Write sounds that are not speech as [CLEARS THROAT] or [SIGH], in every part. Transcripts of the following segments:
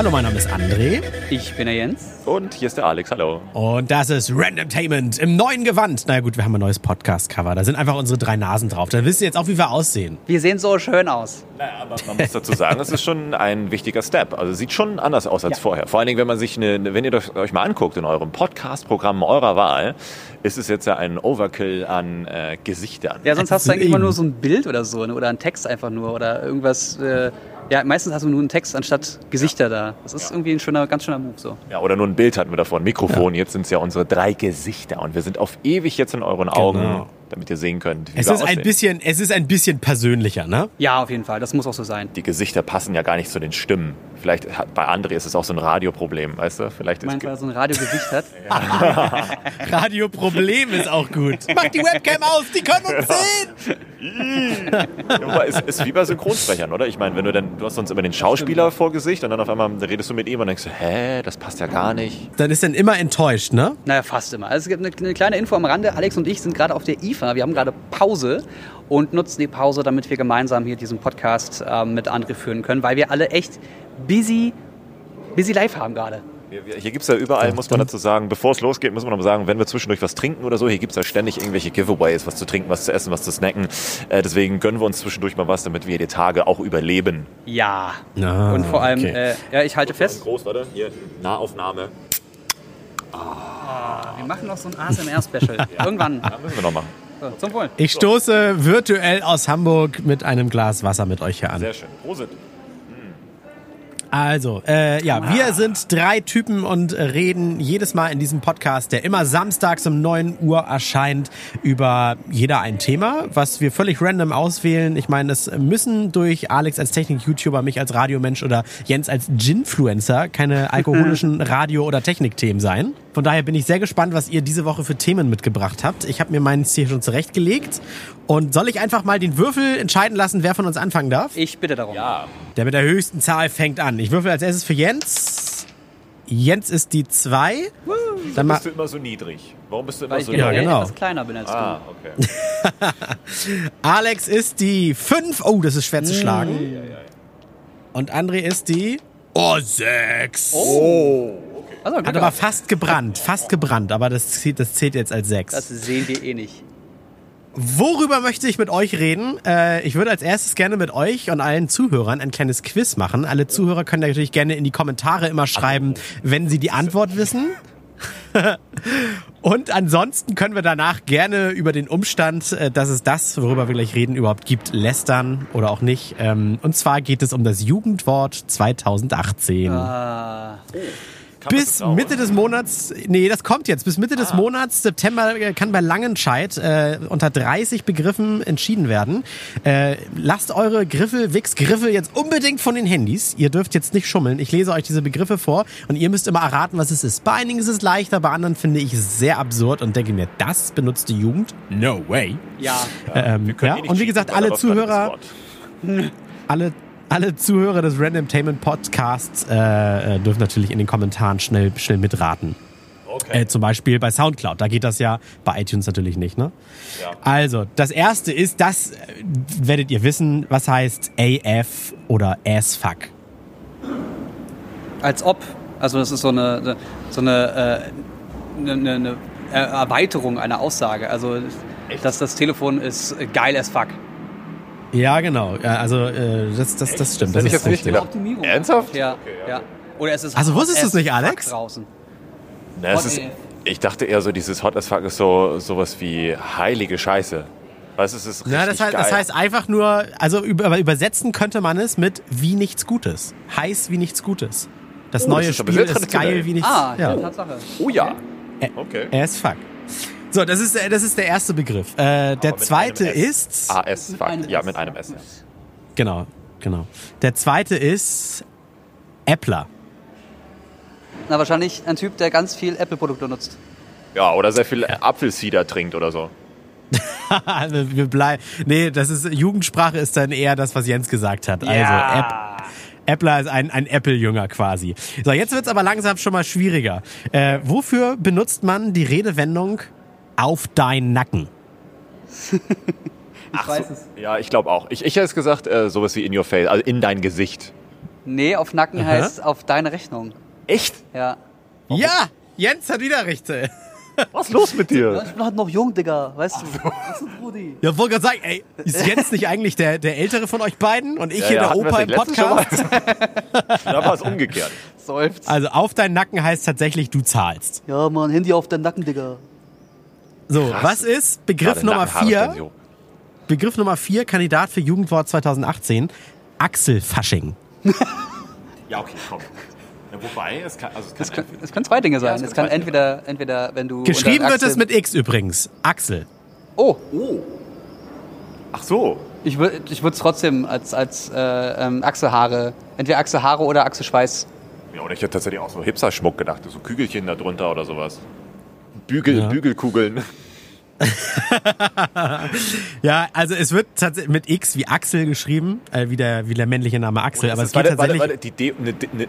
Hallo, mein Name ist André. Ich bin der Jens. Und hier ist der Alex, hallo. Und das ist Randomtainment im neuen Gewand. Na naja, gut, wir haben ein neues Podcast-Cover. Da sind einfach unsere drei Nasen drauf. Da wisst ihr jetzt auch, wie wir aussehen. Wir sehen so schön aus. Naja, aber man muss dazu sagen, es ist schon ein wichtiger Step. Also sieht schon anders aus als ja. vorher. Vor allen Dingen, wenn man sich eine, wenn ihr euch mal anguckt in eurem Podcast-Programm eurer Wahl, ist es jetzt ja ein Overkill an äh, Gesichtern. Ja, sonst hast du eigentlich immer nur so ein Bild oder so, ne? oder ein Text einfach nur oder irgendwas. Äh ja, meistens hast du nur einen Text anstatt Gesichter da. Das ist ja. irgendwie ein schöner, ganz schöner Move so. Ja, oder nur ein Bild hatten wir davor, ein Mikrofon. Ja. Jetzt sind es ja unsere drei Gesichter und wir sind auf ewig jetzt in euren Augen. Genau damit ihr sehen könnt, wie es ist ein bisschen, Es ist ein bisschen persönlicher, ne? Ja, auf jeden Fall. Das muss auch so sein. Die Gesichter passen ja gar nicht zu den Stimmen. Vielleicht hat, bei André ist es auch so ein Radioproblem, weißt du? Vielleicht Meinst du, weil er so ein Radiogesicht hat? [LAUGHS] [LAUGHS] Radioproblem ist auch gut. Mach die Webcam aus, die können uns sehen! ja, ist, ist wie bei Synchronsprechern, oder? Ich meine, wenn du dann, du hast sonst immer den Schauspieler vor Gesicht und dann auf einmal redest du mit ihm und denkst, hä, das passt ja gar nicht. Dann ist dann immer enttäuscht, ne? Naja, fast immer. Also es gibt eine, eine kleine Info am Rande. Alex und ich sind gerade auf der IFA. Wir haben gerade Pause und nutzen die Pause, damit wir gemeinsam hier diesen Podcast äh, mit André führen können, weil wir alle echt busy, busy live haben gerade. Hier gibt es ja überall, muss man dazu sagen, bevor es losgeht, muss man noch sagen, wenn wir zwischendurch was trinken oder so, hier gibt es ja ständig irgendwelche Giveaways, was zu trinken, was zu essen, was zu snacken. Äh, deswegen gönnen wir uns zwischendurch mal was, damit wir die Tage auch überleben. Ja. Ah, Und vor allem, okay. äh, ja, ich halte fest. Groß, warte, hier, Nahaufnahme. Oh. wir machen noch so ein ASMR-Special. [LAUGHS] ja. Irgendwann. Ja, müssen wir noch machen. So, zum Wohl. Ich stoße virtuell aus Hamburg mit einem Glas Wasser mit euch hier an. Sehr schön. Prosit. Also, äh, ja, wir sind drei Typen und reden jedes Mal in diesem Podcast, der immer samstags um 9 Uhr erscheint, über jeder ein Thema, was wir völlig random auswählen. Ich meine, es müssen durch Alex als Technik-YouTuber, mich als Radiomensch oder Jens als Ginfluencer keine [LAUGHS] alkoholischen Radio- oder Technikthemen sein. Von daher bin ich sehr gespannt, was ihr diese Woche für Themen mitgebracht habt. Ich habe mir meinen hier schon zurechtgelegt. Und soll ich einfach mal den Würfel entscheiden lassen, wer von uns anfangen darf? Ich bitte darum. Ja. Der mit der höchsten Zahl fängt an. Ich würfel als erstes für Jens. Jens ist die 2. Dann bist du immer so niedrig? Warum bist du immer Weil so ich niedrig? Ja, genau. etwas kleiner bin als ah, du. okay. [LAUGHS] Alex ist die 5. Oh, das ist schwer zu schlagen. Mm. Und André ist die Oh, 6. Oh. Also, Hat aber fast gebrannt, fast gebrannt, aber das zählt, das zählt jetzt als 6. Das sehen wir eh nicht. Worüber möchte ich mit euch reden? Äh, ich würde als erstes gerne mit euch und allen Zuhörern ein kleines Quiz machen. Alle Zuhörer können natürlich gerne in die Kommentare immer schreiben, wenn sie die Antwort wissen. und ansonsten können wir danach gerne über den Umstand, äh, dass es das, worüber wir gleich reden, überhaupt gibt, lästern oder auch nicht. Ähm, und zwar geht es um das Jugendwort 2018. Ah. Bis Mitte des Monats, nee, das kommt jetzt, bis Mitte ah. des Monats, September, kann bei Langenscheid äh, unter 30 Begriffen entschieden werden. Äh, lasst eure Griffel, Wix, Griffel jetzt unbedingt von den Handys. Ihr dürft jetzt nicht schummeln. Ich lese euch diese Begriffe vor und ihr müsst immer erraten, was es ist. Bei einigen ist es leichter, bei anderen finde ich es sehr absurd und denke mir, das benutzt die Jugend? No way. Ja. Ähm, ja. Und wie gesagt, alle Zuhörer, alle alle Zuhörer des Randomtainment Podcasts äh, äh, dürfen natürlich in den Kommentaren schnell, schnell mitraten. Okay. Äh, zum Beispiel bei Soundcloud, da geht das ja, bei iTunes natürlich nicht, ne? Ja. Also, das erste ist, das äh, werdet ihr wissen, was heißt AF oder As-Fuck. Als ob, also das ist so eine, so eine, äh, eine, eine Erweiterung einer Aussage. Also, dass das Telefon ist geil as fuck. Ja, genau. Ja, also äh, das, das, das stimmt. Das, das ist richtig. Optimierung. Ernsthaft? Ja, okay, ja. ja. Oder es ist also wusstest du es nicht, Alex? Draußen. Na, es ist, ich dachte eher so, dieses Hot as fuck ist so sowas wie heilige Scheiße. Weißt du, es ist richtig ja, das heißt, geil. das heißt einfach nur, also über, übersetzen könnte man es mit wie nichts Gutes. Heiß wie nichts Gutes. Das oh, neue das Spiel ist geil wie nichts. Ah, ja. Tatsache. Oh ja. Okay. Er ist fuck. So, das ist, das ist der erste Begriff. Äh, der zweite ist. AS, fuck. Ja, mit einem S. Genau, genau. Der zweite ist Appler. Na, wahrscheinlich ein Typ, der ganz viel Apple-Produkte nutzt. Ja, oder sehr viel Apfelcider trinkt oder so. [LAUGHS] wir bleiben. Nee, das ist Jugendsprache ist dann eher das, was Jens gesagt hat. Also ja. App. Appler ist ein, ein Apple-Jünger quasi. So, jetzt wird's aber langsam schon mal schwieriger. Äh, wofür benutzt man die Redewendung auf deinen Nacken. ich Ach weiß so, es. Ja, ich glaube auch. Ich, ich hätte es gesagt, äh, sowas wie in your face, also in dein Gesicht. Nee, auf Nacken Aha. heißt auf deine Rechnung. Echt? Ja. Ja, Jens hat wieder recht. ey. [LAUGHS] Was ist los mit dir? Ich bin halt noch jung, Digga, weißt du? Was ist Brudi? Ja, wollte gerade sagen, ey, ist Jens nicht eigentlich der, der Ältere von euch beiden und ich Ja, hier ja, der Opa im? Podcast? [LAUGHS] Da war es umgekehrt. Seufzt. Also auf deinen Nacken heißt tatsächlich, du zahlst. Ja, Mann, Handy auf deinen Nacken, Digga. So, Krass. was ist Begriff Gerade Nummer Nackenhaare vier? stellen sich hoch. Begriff Nummer vier, Kandidat für Jugendwort 2018, Achselfasching. Ja, okay, komm. Ja, wobei, es kann, also es kann Es können, es können zwei Dinge sein. es es können kann entweder, entweder, wenn du. Geschrieben wird es mit X übrigens. Axel. Oh, Ach so. ich würde ich es trotzdem als, als äh, ähm, Achselhaare. Entweder Achselhaare oder Achselschweiß. Ja, oder ich hätte tatsächlich auch so Hipster-Schmuck gedacht, so Kügelchen da drunter oder sowas. Bügel, Ja. Bügelkugeln. [LAUGHS] Ja, also es wird tatsächlich mit X wie Axel geschrieben, äh, wie, der, wie der männliche Name Axel, aber es geht tatsächlich... warte, die Deo, ne, ne,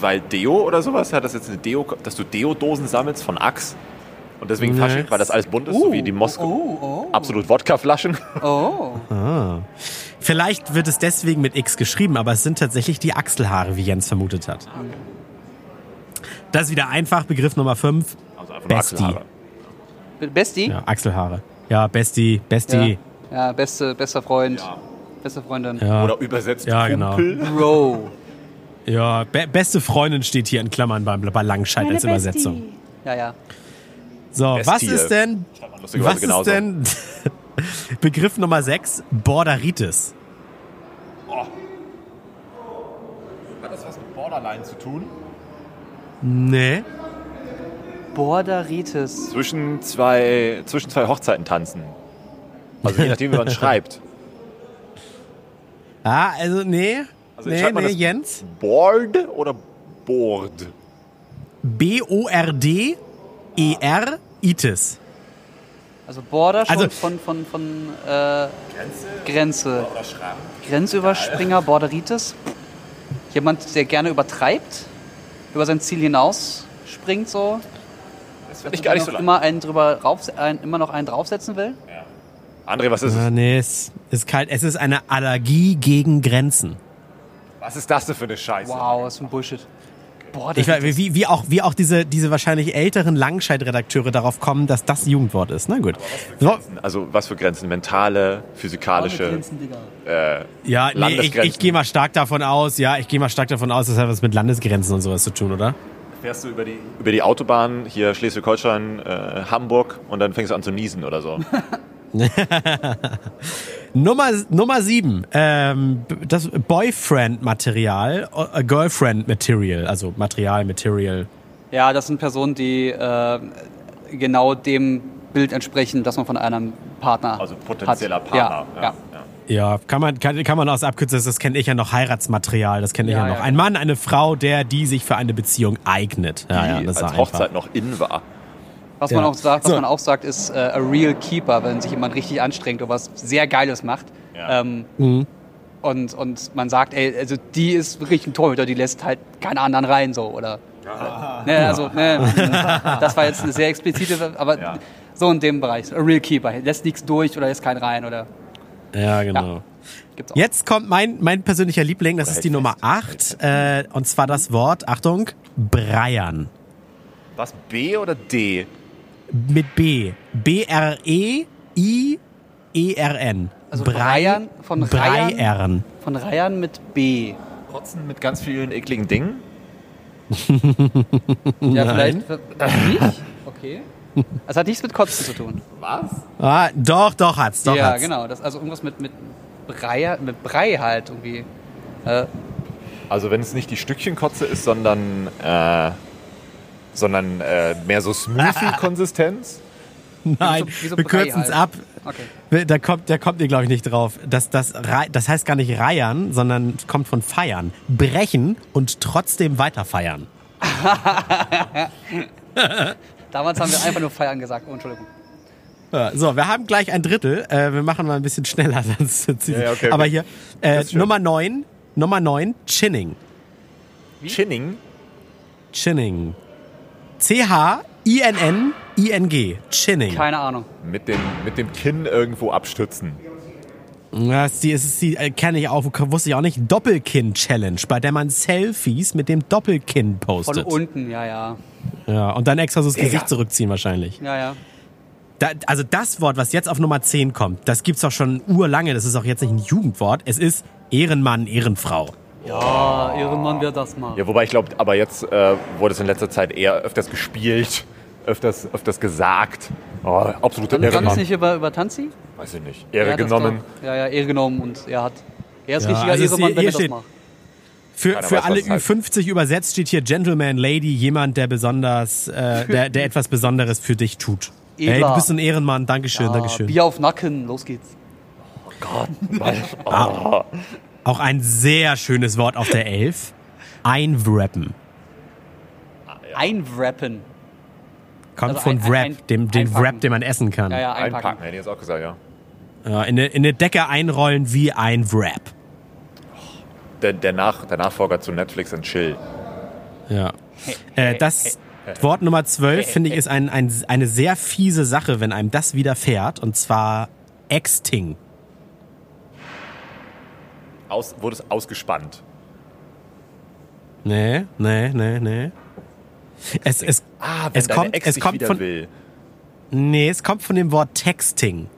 weil Deo oder sowas, hat das jetzt eine Deo, dass du Deo-Dosen sammelst von Axe? Und deswegen Nee. Fasching, weil das alles bunt ist, so wie die Moskau. Oh, Absolut Wodka-Flaschen. oh. oh. [LAUGHS] Ah. Vielleicht wird es deswegen mit X geschrieben, aber es sind tatsächlich die Achselhaare, wie Jens vermutet hat. Das ist wieder einfach, Begriff Nummer 5. Also einfach nur Besti. Achselhaare. Besti? Ja, Achselhaare. Ja, Besti, Besti. Ja, ja beste, bester Freund. Beste Freundin. Ja, Oder übersetzt Ja, genau. Bro. ja. Be beste Freundin steht hier in Klammern beim, bei Langscheid als Übersetzung. Ja, ja. So, was Bestie. ist denn, Schreibt man lustigerweise was ist denn [LAUGHS] Begriff Nummer 6? Borderitis. Hat das was mit Borderline zu tun? Nee. Borderitis. Zwischen zwei, zwischen zwei Hochzeiten tanzen. Also je nachdem, wie man [LAUGHS] schreibt. Ah, also nee. Also nee, nee, Jens. Board oder Board? B-O-R-D-E-R-Itis. Also Border schon Also- von, von, von äh, Grenze. Schrank? Grenzüberspringer, Borderitis. Jemand, der gerne übertreibt, über sein Ziel hinaus springt so. Das finde ich gar nicht so noch lang. immer einen drüber rauf, ein, immer noch einen draufsetzen will. André, was ist Ah, es? nee, es ist kalt. Es ist eine Allergie gegen Grenzen. Was ist das denn für eine Scheiße? Wow, was für ein Bullshit. Ich, Borderitis. weiß, wie, wie auch, wie auch diese, diese wahrscheinlich älteren Langscheid-Redakteure darauf kommen, dass das Jugendwort ist. Na gut. So, Also was für Grenzen? Mentale, physikalische, Grenzen, Digga. ja, nee, ich, ich gehe mal stark davon aus, ja, ich gehe mal stark davon aus, das hat was mit Landesgrenzen und sowas zu tun, oder? Fährst du über die, über die Autobahn, hier Schleswig-Holstein, äh, Hamburg und dann fängst du an zu niesen oder so. [LAUGHS] Nummer, Nummer sieben, ähm, das Boyfriend-Material, äh, Girlfriend-Material, also Material, Material. Ja, das sind Personen, die äh, genau dem Bild entsprechen, das man von einem Partner Also potenzieller hat. Partner. Ja, ja. Ja, kann man, kann, kann man aus abkürzen, das kenne ich ja noch, Heiratsmaterial, das kenne ich ja, Ja, noch. ja, Ein Mann, eine Frau, der, die sich für eine Beziehung eignet. Ja, ja, Die das ist als einfach. Hochzeit noch in war. Was, Ja. man auch sagt, was So. man auch sagt, ist äh, a real keeper, wenn sich jemand richtig anstrengt oder was sehr Geiles macht. Ja. Ähm, Mhm. und, und man sagt, ey, also die ist wirklich ein Torhüter, die lässt halt keine anderen rein so oder. Ne, also, ne, [LAUGHS] das war jetzt eine sehr explizite, aber Ja. so in dem Bereich. A real keeper, lässt nichts durch oder lässt keinen rein oder Ja, genau. auch. Jetzt kommt mein, mein persönlicher Liebling, das ist die Nummer 8, äh, und zwar das Wort, Achtung, Breiern. Was, B oder D? Mit B. B-R-E-I-E-R-N. Also Breiern von Reihern? Breiern. Von Reihen mit B. Kotzen mit ganz vielen ekligen Dingen? [LAUGHS] Ja, Nein. vielleicht. [LAUGHS] Nicht? Okay. Es hat nichts mit Kotzen zu tun. Was? Ah, doch, doch hat's, doch ja, hat's. genau. Das, also irgendwas mit, mit, Brei, mit Brei halt irgendwie. Äh, Also wenn es nicht die Stückchenkotze ist, sondern, äh, sondern äh, mehr so Smoothie-Konsistenz? [LAUGHS] Nein, Wie so- wie so wir Brei kürzen es halt. ab. okay. Da kommt, da kommt ihr, glaube ich, nicht drauf. Das, das, Rei- das heißt gar nicht reiern, sondern kommt von feiern. Brechen und trotzdem weiter feiern. [LAUGHS] Damals haben wir einfach nur Feiern gesagt. Oh, Entschuldigung. Ja, So, wir haben gleich ein Drittel. Äh, wir machen mal ein bisschen schneller. [LAUGHS] Sonst zieht- Ja, ja, okay, Aber hier, äh. Nummer 9, Nummer 9, Chinning. Chinning? Chinning. C-H-I-N-N-I-N-G. Chinning. Keine Ahnung. Mit dem, mit dem Kinn irgendwo abstützen. Ja, es ist die, ist die äh, kenne ich auch, wusste ich auch nicht, Doppelkinn-Challenge, bei der man Selfies mit dem Doppelkinn Von postet. unten, ja, ja. Ja, und dann extra so das Gesicht zurückziehen wahrscheinlich. Ja, ja. Da, also das Wort, was jetzt auf Nummer 10 kommt, das gibt's doch schon urlange, das ist auch jetzt nicht ein Jugendwort, es ist Ehrenmann, Ehrenfrau. Ja, Ehrenmann wer das mal. Ja, wobei ich glaube, aber jetzt äh, wurde es in letzter Zeit eher öfters gespielt, öfters, öfters gesagt. Oh, absolute Kann, kann es nicht über, über Tanzi? Weiß ich nicht. Ehre genommen. doch- Ja, ja, Ehre genommen und er hat. Er ist Ja, richtiger also Ehrenmann, wenn hier er das macht. Für, Keiner für weiß, alle was es heißt. Ü50 übersetzt steht hier Gentleman, Lady, jemand, der besonders, äh, der, der etwas Besonderes für dich tut. Hey, Edler. du bist ein Ehrenmann, Dankeschön, Ja, Dankeschön. Bier auf Nacken, los geht's. [LAUGHS] Auch ein sehr schönes Wort auf der Elf. Einwrappen. Einwrappen. Kommt Also von ein- Wrap, ein- dem, den einpacken. Wrap, den man essen kann. Ja, ja, Einpacken, einpacken. hätte ich jetzt auch gesagt, ja. Ja, in, eine, in eine Decke einrollen wie ein Wrap. Der, der, Nach, der Nachfolger zu Netflix and Chill. Ja. Äh, das Wort Nummer 12, finde ich, ist ein, ein, eine sehr fiese Sache, wenn einem das widerfährt. Und zwar Exting. Aus, wurde es ausgespannt. Nee, nee, nee, nee. Es, es, Ah, es kommt, Ex es kommt von, will. nee, es kommt von dem Wort Texting.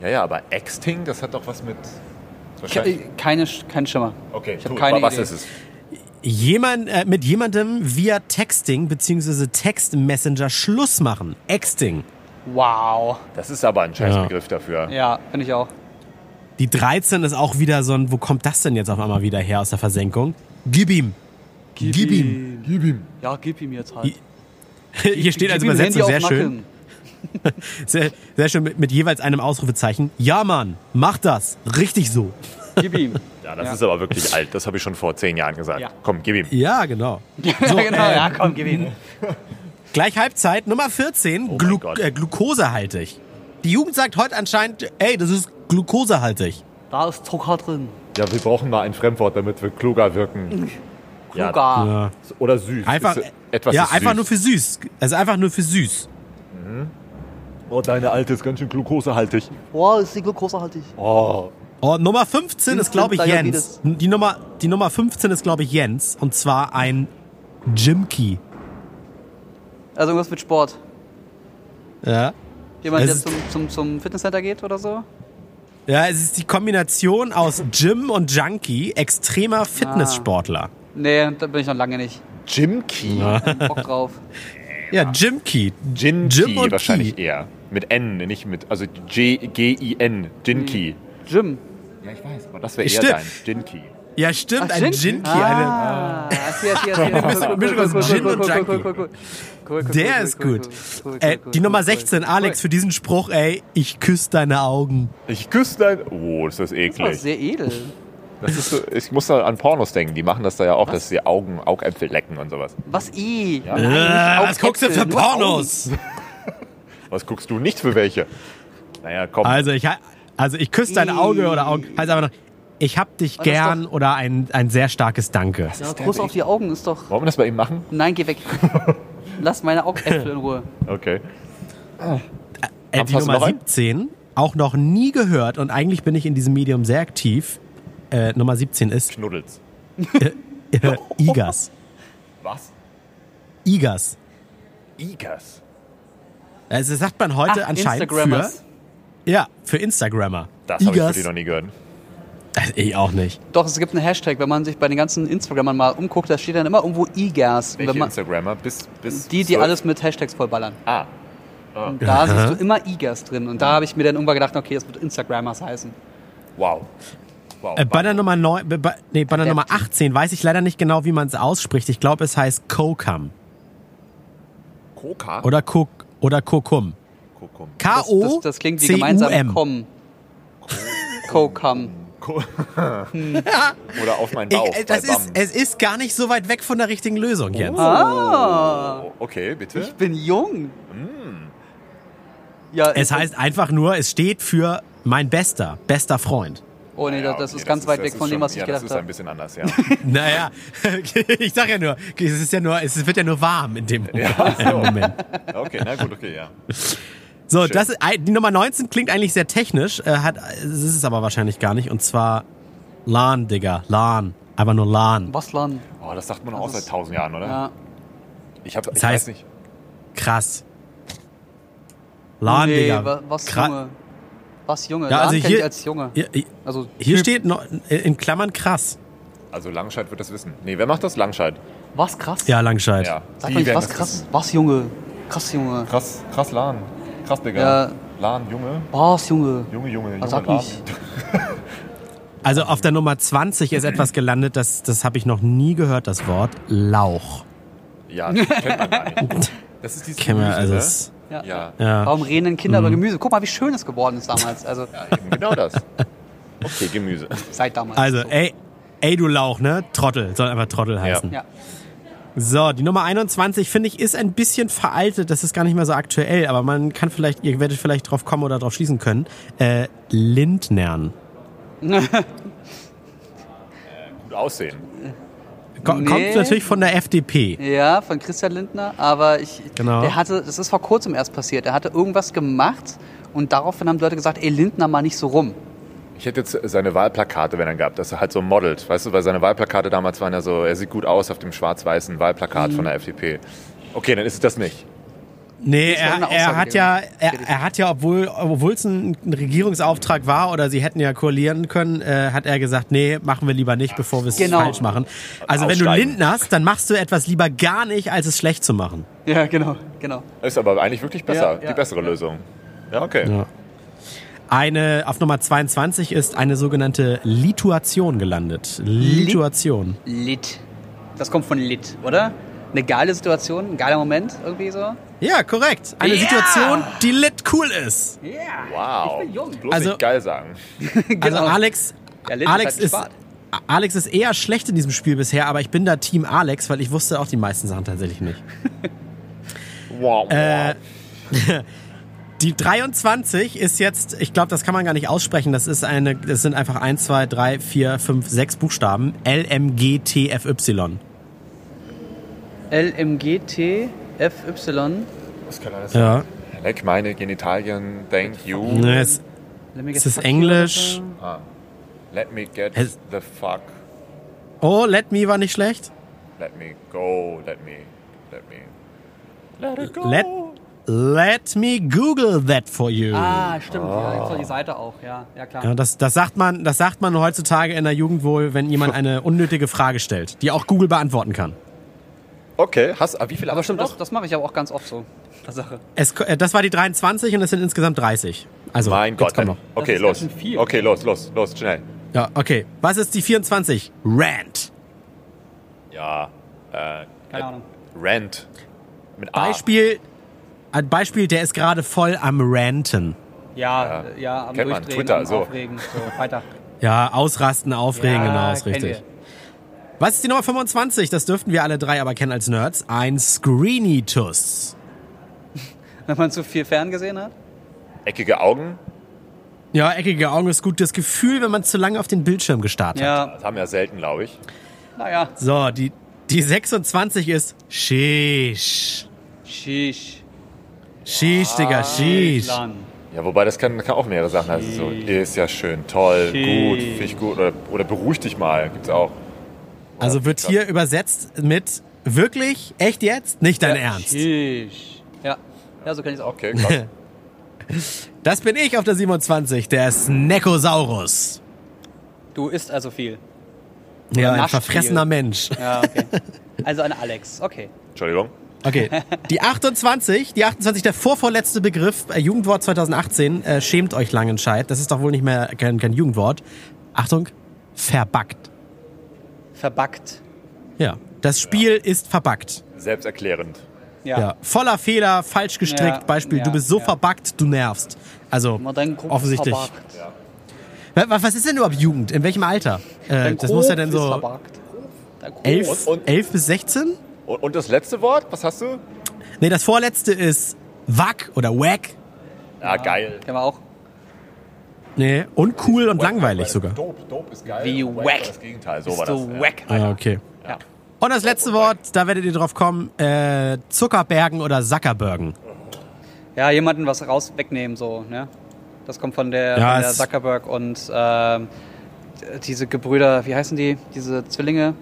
Ja, ja, aber Exting, das hat doch was mit... Keine, kein Schimmer. Okay, ich habe tu, keine was Idee. ist es? Jemand, äh, mit jemandem via Texting bzw. Textmessenger Schluss machen. Exting. Wow. Das ist aber ein scheiß Begriff dafür. Ja, finde ich auch. Die 13 ist auch wieder so ein, wo kommt das denn jetzt auf einmal wieder her aus der Versenkung? Gib ihm. Gib ihm. Gib ihm. Ja, gib ihm jetzt halt. [LAUGHS] Hier steht als Gib ihm Übersetzung sehr schön. [LAUGHS] Sehr, sehr schön mit, mit jeweils einem Ausrufezeichen. Ja, Mann, mach das. Richtig so. Gib ihm. [LAUGHS] Ja, das Ja. ist aber wirklich alt. Das habe ich schon vor zehn Jahren gesagt. Ja. Komm, gib ihm. Ja, genau. ja, genau. ja, komm, gib ihm. Gleich Halbzeit, Nummer 14, Oh Glu äh, glukosehaltig. Die Jugend sagt heute anscheinend, ey, das ist glukosehaltig. Da ist Zucker drin. Ja, wir brauchen mal ein Fremdwort, damit wir kluger wirken. Ja, Kluger. Ja. oder süß. Einfach, Ist, etwas ja, ist einfach süß. nur für süß. Also einfach nur für süß. Oh, deine alte ist ganz schön glukosehaltig. Wow, ist die glukosehaltig. Oh. Oh, Nummer 15 ist, glaube ich, Instant Jens. Die Nummer, die Nummer 15 ist, glaube ich, Jens. Und zwar ein Jimkey. Also irgendwas mit Sport. Ja. Jemand, Es der zum, zum, zum Fitnesscenter geht oder so? Ja, es ist die Kombination aus Gym und Junkie, extremer Fitnesssportler. Nee, da bin ich noch lange nicht. Jimkey. Bock drauf. [LAUGHS] Ja, Jimkey. Jinky Jim und wahrscheinlich Key. eher. Mit N, nicht mit, also G-G-I-N. Jinky. Gym. Ja, ich weiß, aber das wäre eher Stimmt. dein. Jinky. Ja, stimmt, ein Gin? Eine, Ah, hier, hier, hier. [LAUGHS] Mischung- aus Gin und Junkie. der ist gut. Äh, die Nummer 16, Alex, für diesen Spruch, ey, ich küsse deine Augen. Ich küsse dein. Oh, ist das Das war eklig. sehr edel. Das ist so, ich muss da an Pornos denken. Die machen das da ja auch, dass sie Augen, Augäpfel lecken und sowas. Was i? Ja. Äh, was guckst du für Pornos? [LAUGHS] Was guckst du nicht für welche? Naja, komm. Also ich, also ich küsse dein Auge oder Augen. Heißt aber noch, ich hab dich ist gern oder ein, ein sehr starkes Danke. Ja, Kuss auf die Augen ist doch. Wollen wir das bei ihm machen? Nein, geh weg. [LAUGHS] Lass meine Augäpfel in Ruhe. Okay. Äh, die Nummer noch einen? 17, auch noch nie gehört und eigentlich bin ich in diesem Medium sehr aktiv. Äh, Nummer 17 ist Knuddels. äh, [LAUGHS] Igas. Was? Igas. Igas. Also sagt man heute Ach, anscheinend für, ja, für Instagrammer. Das habe ich für Igas. die noch nie gehört. Äh, Ich auch nicht. Doch, es gibt einen Hashtag, wenn man sich bei den ganzen Instagrammern mal umguckt, da steht dann immer irgendwo. Und Welche wenn man- Instagrammer? Bis, bis Die, die 12? alles mit Hashtags vollballern. Ah, Und da siehst du immer E-Gas drin. Und da habe ich mir dann irgendwann gedacht, okay, das wird Instagrammers heißen. wow. Wow. Äh, bei der Nummer 9, bei, bei- nee, bei der Nummer Adaptive. 18 weiß ich leider nicht genau, wie man es ausspricht. Ich glaube, es heißt Kokam Coca? oder Kok oder Kokum. Kokum. Das, das, K-O das klingt wie gemeinsam kommen. Co- [LAUGHS] Oder auf meinen Bauch. Ich, äh, das ist, es ist gar nicht so weit weg von der richtigen Lösung jetzt. Ah, Oh, okay, bitte. ich bin jung. Ja, Es heißt einfach nur, es steht für mein bester, bester Freund. Oh nee, Ja, das, das okay, ist ganz weit das weg ist von dem, schon- was ich ja, gedacht Das ist ein habe. bisschen anders, ja. [LAUGHS] Naja, [LAUGHS] ich sag ja nur, es ist ja nur, es wird ja nur warm in dem Moment. Okay, na gut, okay, ja. So, Schön. das ist, die Nummer 19 klingt eigentlich sehr technisch, äh, hat, es ist es aber wahrscheinlich gar nicht. Und zwar LAN, Digga. LAN. Einfach nur LAN. Was Land? Oh, das sagt man auch seit tausend Jahren, oder? Ja. Ich, hab, ich Das heißt- weiß nicht. Krass. LAN, nee, Digga. wa- was Kra- Junge? Was Junge? Ja, also kenn hier- ich als Junge. Hier, Also hier Typ. steht noch in Klammern krass. Also Langscheid wird das wissen. Nee, wer macht das? Langscheid. Was krass? Ja, Langscheid. Ja. Sag mal nicht, was krass? wissen. Was Junge? Krass Junge. Krass, krass Lahn. Krass, Digga. Ja. Lahn, Junge. Was Junge? Junge, Junge, Junge. Was sag nicht. [LAUGHS] Also auf der Nummer 20 ist etwas gelandet, das, das habe ich noch nie gehört, das Wort. Lauch. Ja, das kennt man gar nicht. [LAUGHS] Das ist dieses Kennen wir, also ne? Ja. Ja, ja. Warum reden denn Kinder über Gemüse? Guck mal, wie schön es geworden ist damals. Also ja, eben genau das. Okay, Gemüse. seit damals. Also, so. ey, ey, du Lauch, ne? Trottel. Soll einfach Trottel heißen. Ja. So, die Nummer 21, finde ich, ist ein bisschen veraltet. Das ist gar nicht mehr so aktuell, aber man kann vielleicht, ihr werdet vielleicht drauf kommen oder drauf schließen können. Äh, Lindnern. [LAUGHS] [LAUGHS] Gut aussehen. Ko Nee. Kommt natürlich von der FDP. Ja, von Christian Lindner, aber ich, Genau. der hatte, das ist vor kurzem erst passiert, er hatte irgendwas gemacht und daraufhin haben die Leute gesagt, ey, Lindner mal nicht so rum. Ich hätte jetzt seine Wahlplakate, wenn er gab, dass er halt so modelt. Weißt du, weil seine Wahlplakate damals waren ja so, er sieht gut aus auf dem schwarz-weißen Wahlplakat von der FDP. Okay, dann ist es das nicht. Nee, er, er hat ja, er, er hat ja, obwohl obwohl es ein, ein Regierungsauftrag war oder sie hätten ja koalieren können, äh, hat er gesagt, nee, machen wir lieber nicht, bevor wir es Genau. falsch machen. Also wenn du Aussteigen. Lindnerst, dann machst du etwas lieber gar nicht, als es schlecht zu machen. Ja, genau, genau. Ist aber eigentlich wirklich besser, Ja, ja, die bessere ja. Lösung. Ja, okay. Ja. Eine auf Nummer 22 ist eine sogenannte Lituation gelandet. Lituation. Lit. Das kommt von Lit, oder? Eine geile Situation, ein geiler Moment irgendwie so. Ja, korrekt. Eine Ja. Situation, die lit cool ist. Ja. Wow. Ich bin jung. Bloß Also- nicht geil sagen. [LAUGHS] Also Genau. Alex, Ja, Alex ist ist, halt Alex ist eher schlecht in diesem Spiel bisher, aber ich bin da Team Alex, weil ich wusste auch die meisten Sachen tatsächlich nicht. [LAUGHS] Wow, wow. Äh, [LAUGHS] Die 23 ist jetzt, ich glaube, das kann man gar nicht aussprechen. Das ist eine, das sind einfach 1, 2, 3, 4, 5, 6 Buchstaben. LMGTFY. LMGT FY. Was kann alles sein? Ja. Leck meine Genitalien, thank you. Ne, es, Let me Es get ist Englisch. Ah. Let me get Es- the fuck. oh, Let Me war nicht schlecht. Let me go. Let me. Let me. Let it go. Let, let me Google that for you. Ah, stimmt. Ja, jetzt war die Seite auch. Ja, ja klar. Ja, das, das, sagt man, das sagt man heutzutage in der Jugend wohl, wenn jemand [LAUGHS] eine unnötige Frage stellt, die auch Google beantworten kann. Okay, hast, ah, wie viele Aber stimmt, das, noch? das mache ich aber auch ganz oft so. Tatsache. Es, äh, das war die 23 und es sind insgesamt 30. Also, Mein Gott. kommt noch. Okay, los. viel. Okay, los, los, los, schnell. Ja, okay. Was ist die 24? Rant. Ja. Äh, Keine Ahnung. Rent. Mit A. Beispiel, ein Beispiel, der ist gerade voll am Ranten. Ja, äh, ja, am Kennt man, Durchdrehen, Twitter, am so. Aufregen. So, weiter. Ja, ausrasten, aufregen, Ja, genau, ist richtig. wir. Was ist die Nummer 25? Das dürften wir alle drei aber kennen als Nerds. Ein Screenitus. [LAUGHS] Wenn man zu viel ferngesehen hat. Eckige Augen. Ja, eckige Augen ist gut. Das Gefühl, wenn man zu lange auf den Bildschirm gestarrt hat. Ja, Das haben wir selten, glaube ich. naja. So, die, die 26 ist Sheesh. Shish. Sheesh, Digga, Sheesh. Lan. Ja, wobei das kann, kann auch mehrere Sachen heißen. So, ist ja schön, toll, gut, finde ich gut. Oder, oder beruhig dich mal, gibt's auch. Also wird hier übersetzt mit wirklich, echt jetzt, nicht dein Ja, Ernst. Shish. Ja, ja so kann ich es auch. Okay, krass. [LAUGHS] Das bin ich auf der 27, der Snekosaurus. Du isst also viel. Ja, ein verfressener viel. Mensch. Ja, okay. Also ein Alex. Okay. Entschuldigung. Okay. Die 28, die 28, der vorvorletzte Begriff, äh, Jugendwort 2018, äh, schämt euch Langenscheid. Das ist doch wohl nicht mehr kein, kein Jugendwort. Achtung, verbackt. Verbackt. Ja, das Spiel ist verbackt. Selbsterklärend. Ja. Ja. Voller Fehler, falsch gestrickt. Ja, Beispiel, ja, du bist so ja. verbackt, du nervst. Also, offensichtlich. Was ist denn überhaupt Jugend? In welchem Alter? Äh, das muss ja dann ist so verbackt. Dein Kopf. 11, Und- und- 11 bis 16? Und, und das letzte Wort, was hast du? Nee, das vorletzte ist Wack oder Wack. Ja, geil. Kennen wir auch. Nee, uncool und langweilig sogar. Dope, dope ist geil. Wie Wack Das Gegenteil, so Bist war das. du ja. wack, Ah, Alter. okay. Ja. Und das letzte Wort, da werdet ihr drauf kommen, äh, Zuckerbergen oder Sackerbergen. Ja, jemanden was raus wegnehmen, so, ne? Das kommt von der, Ja, von der Zuckerberg und ähm, diese Gebrüder, wie heißen die? Diese Zwillinge?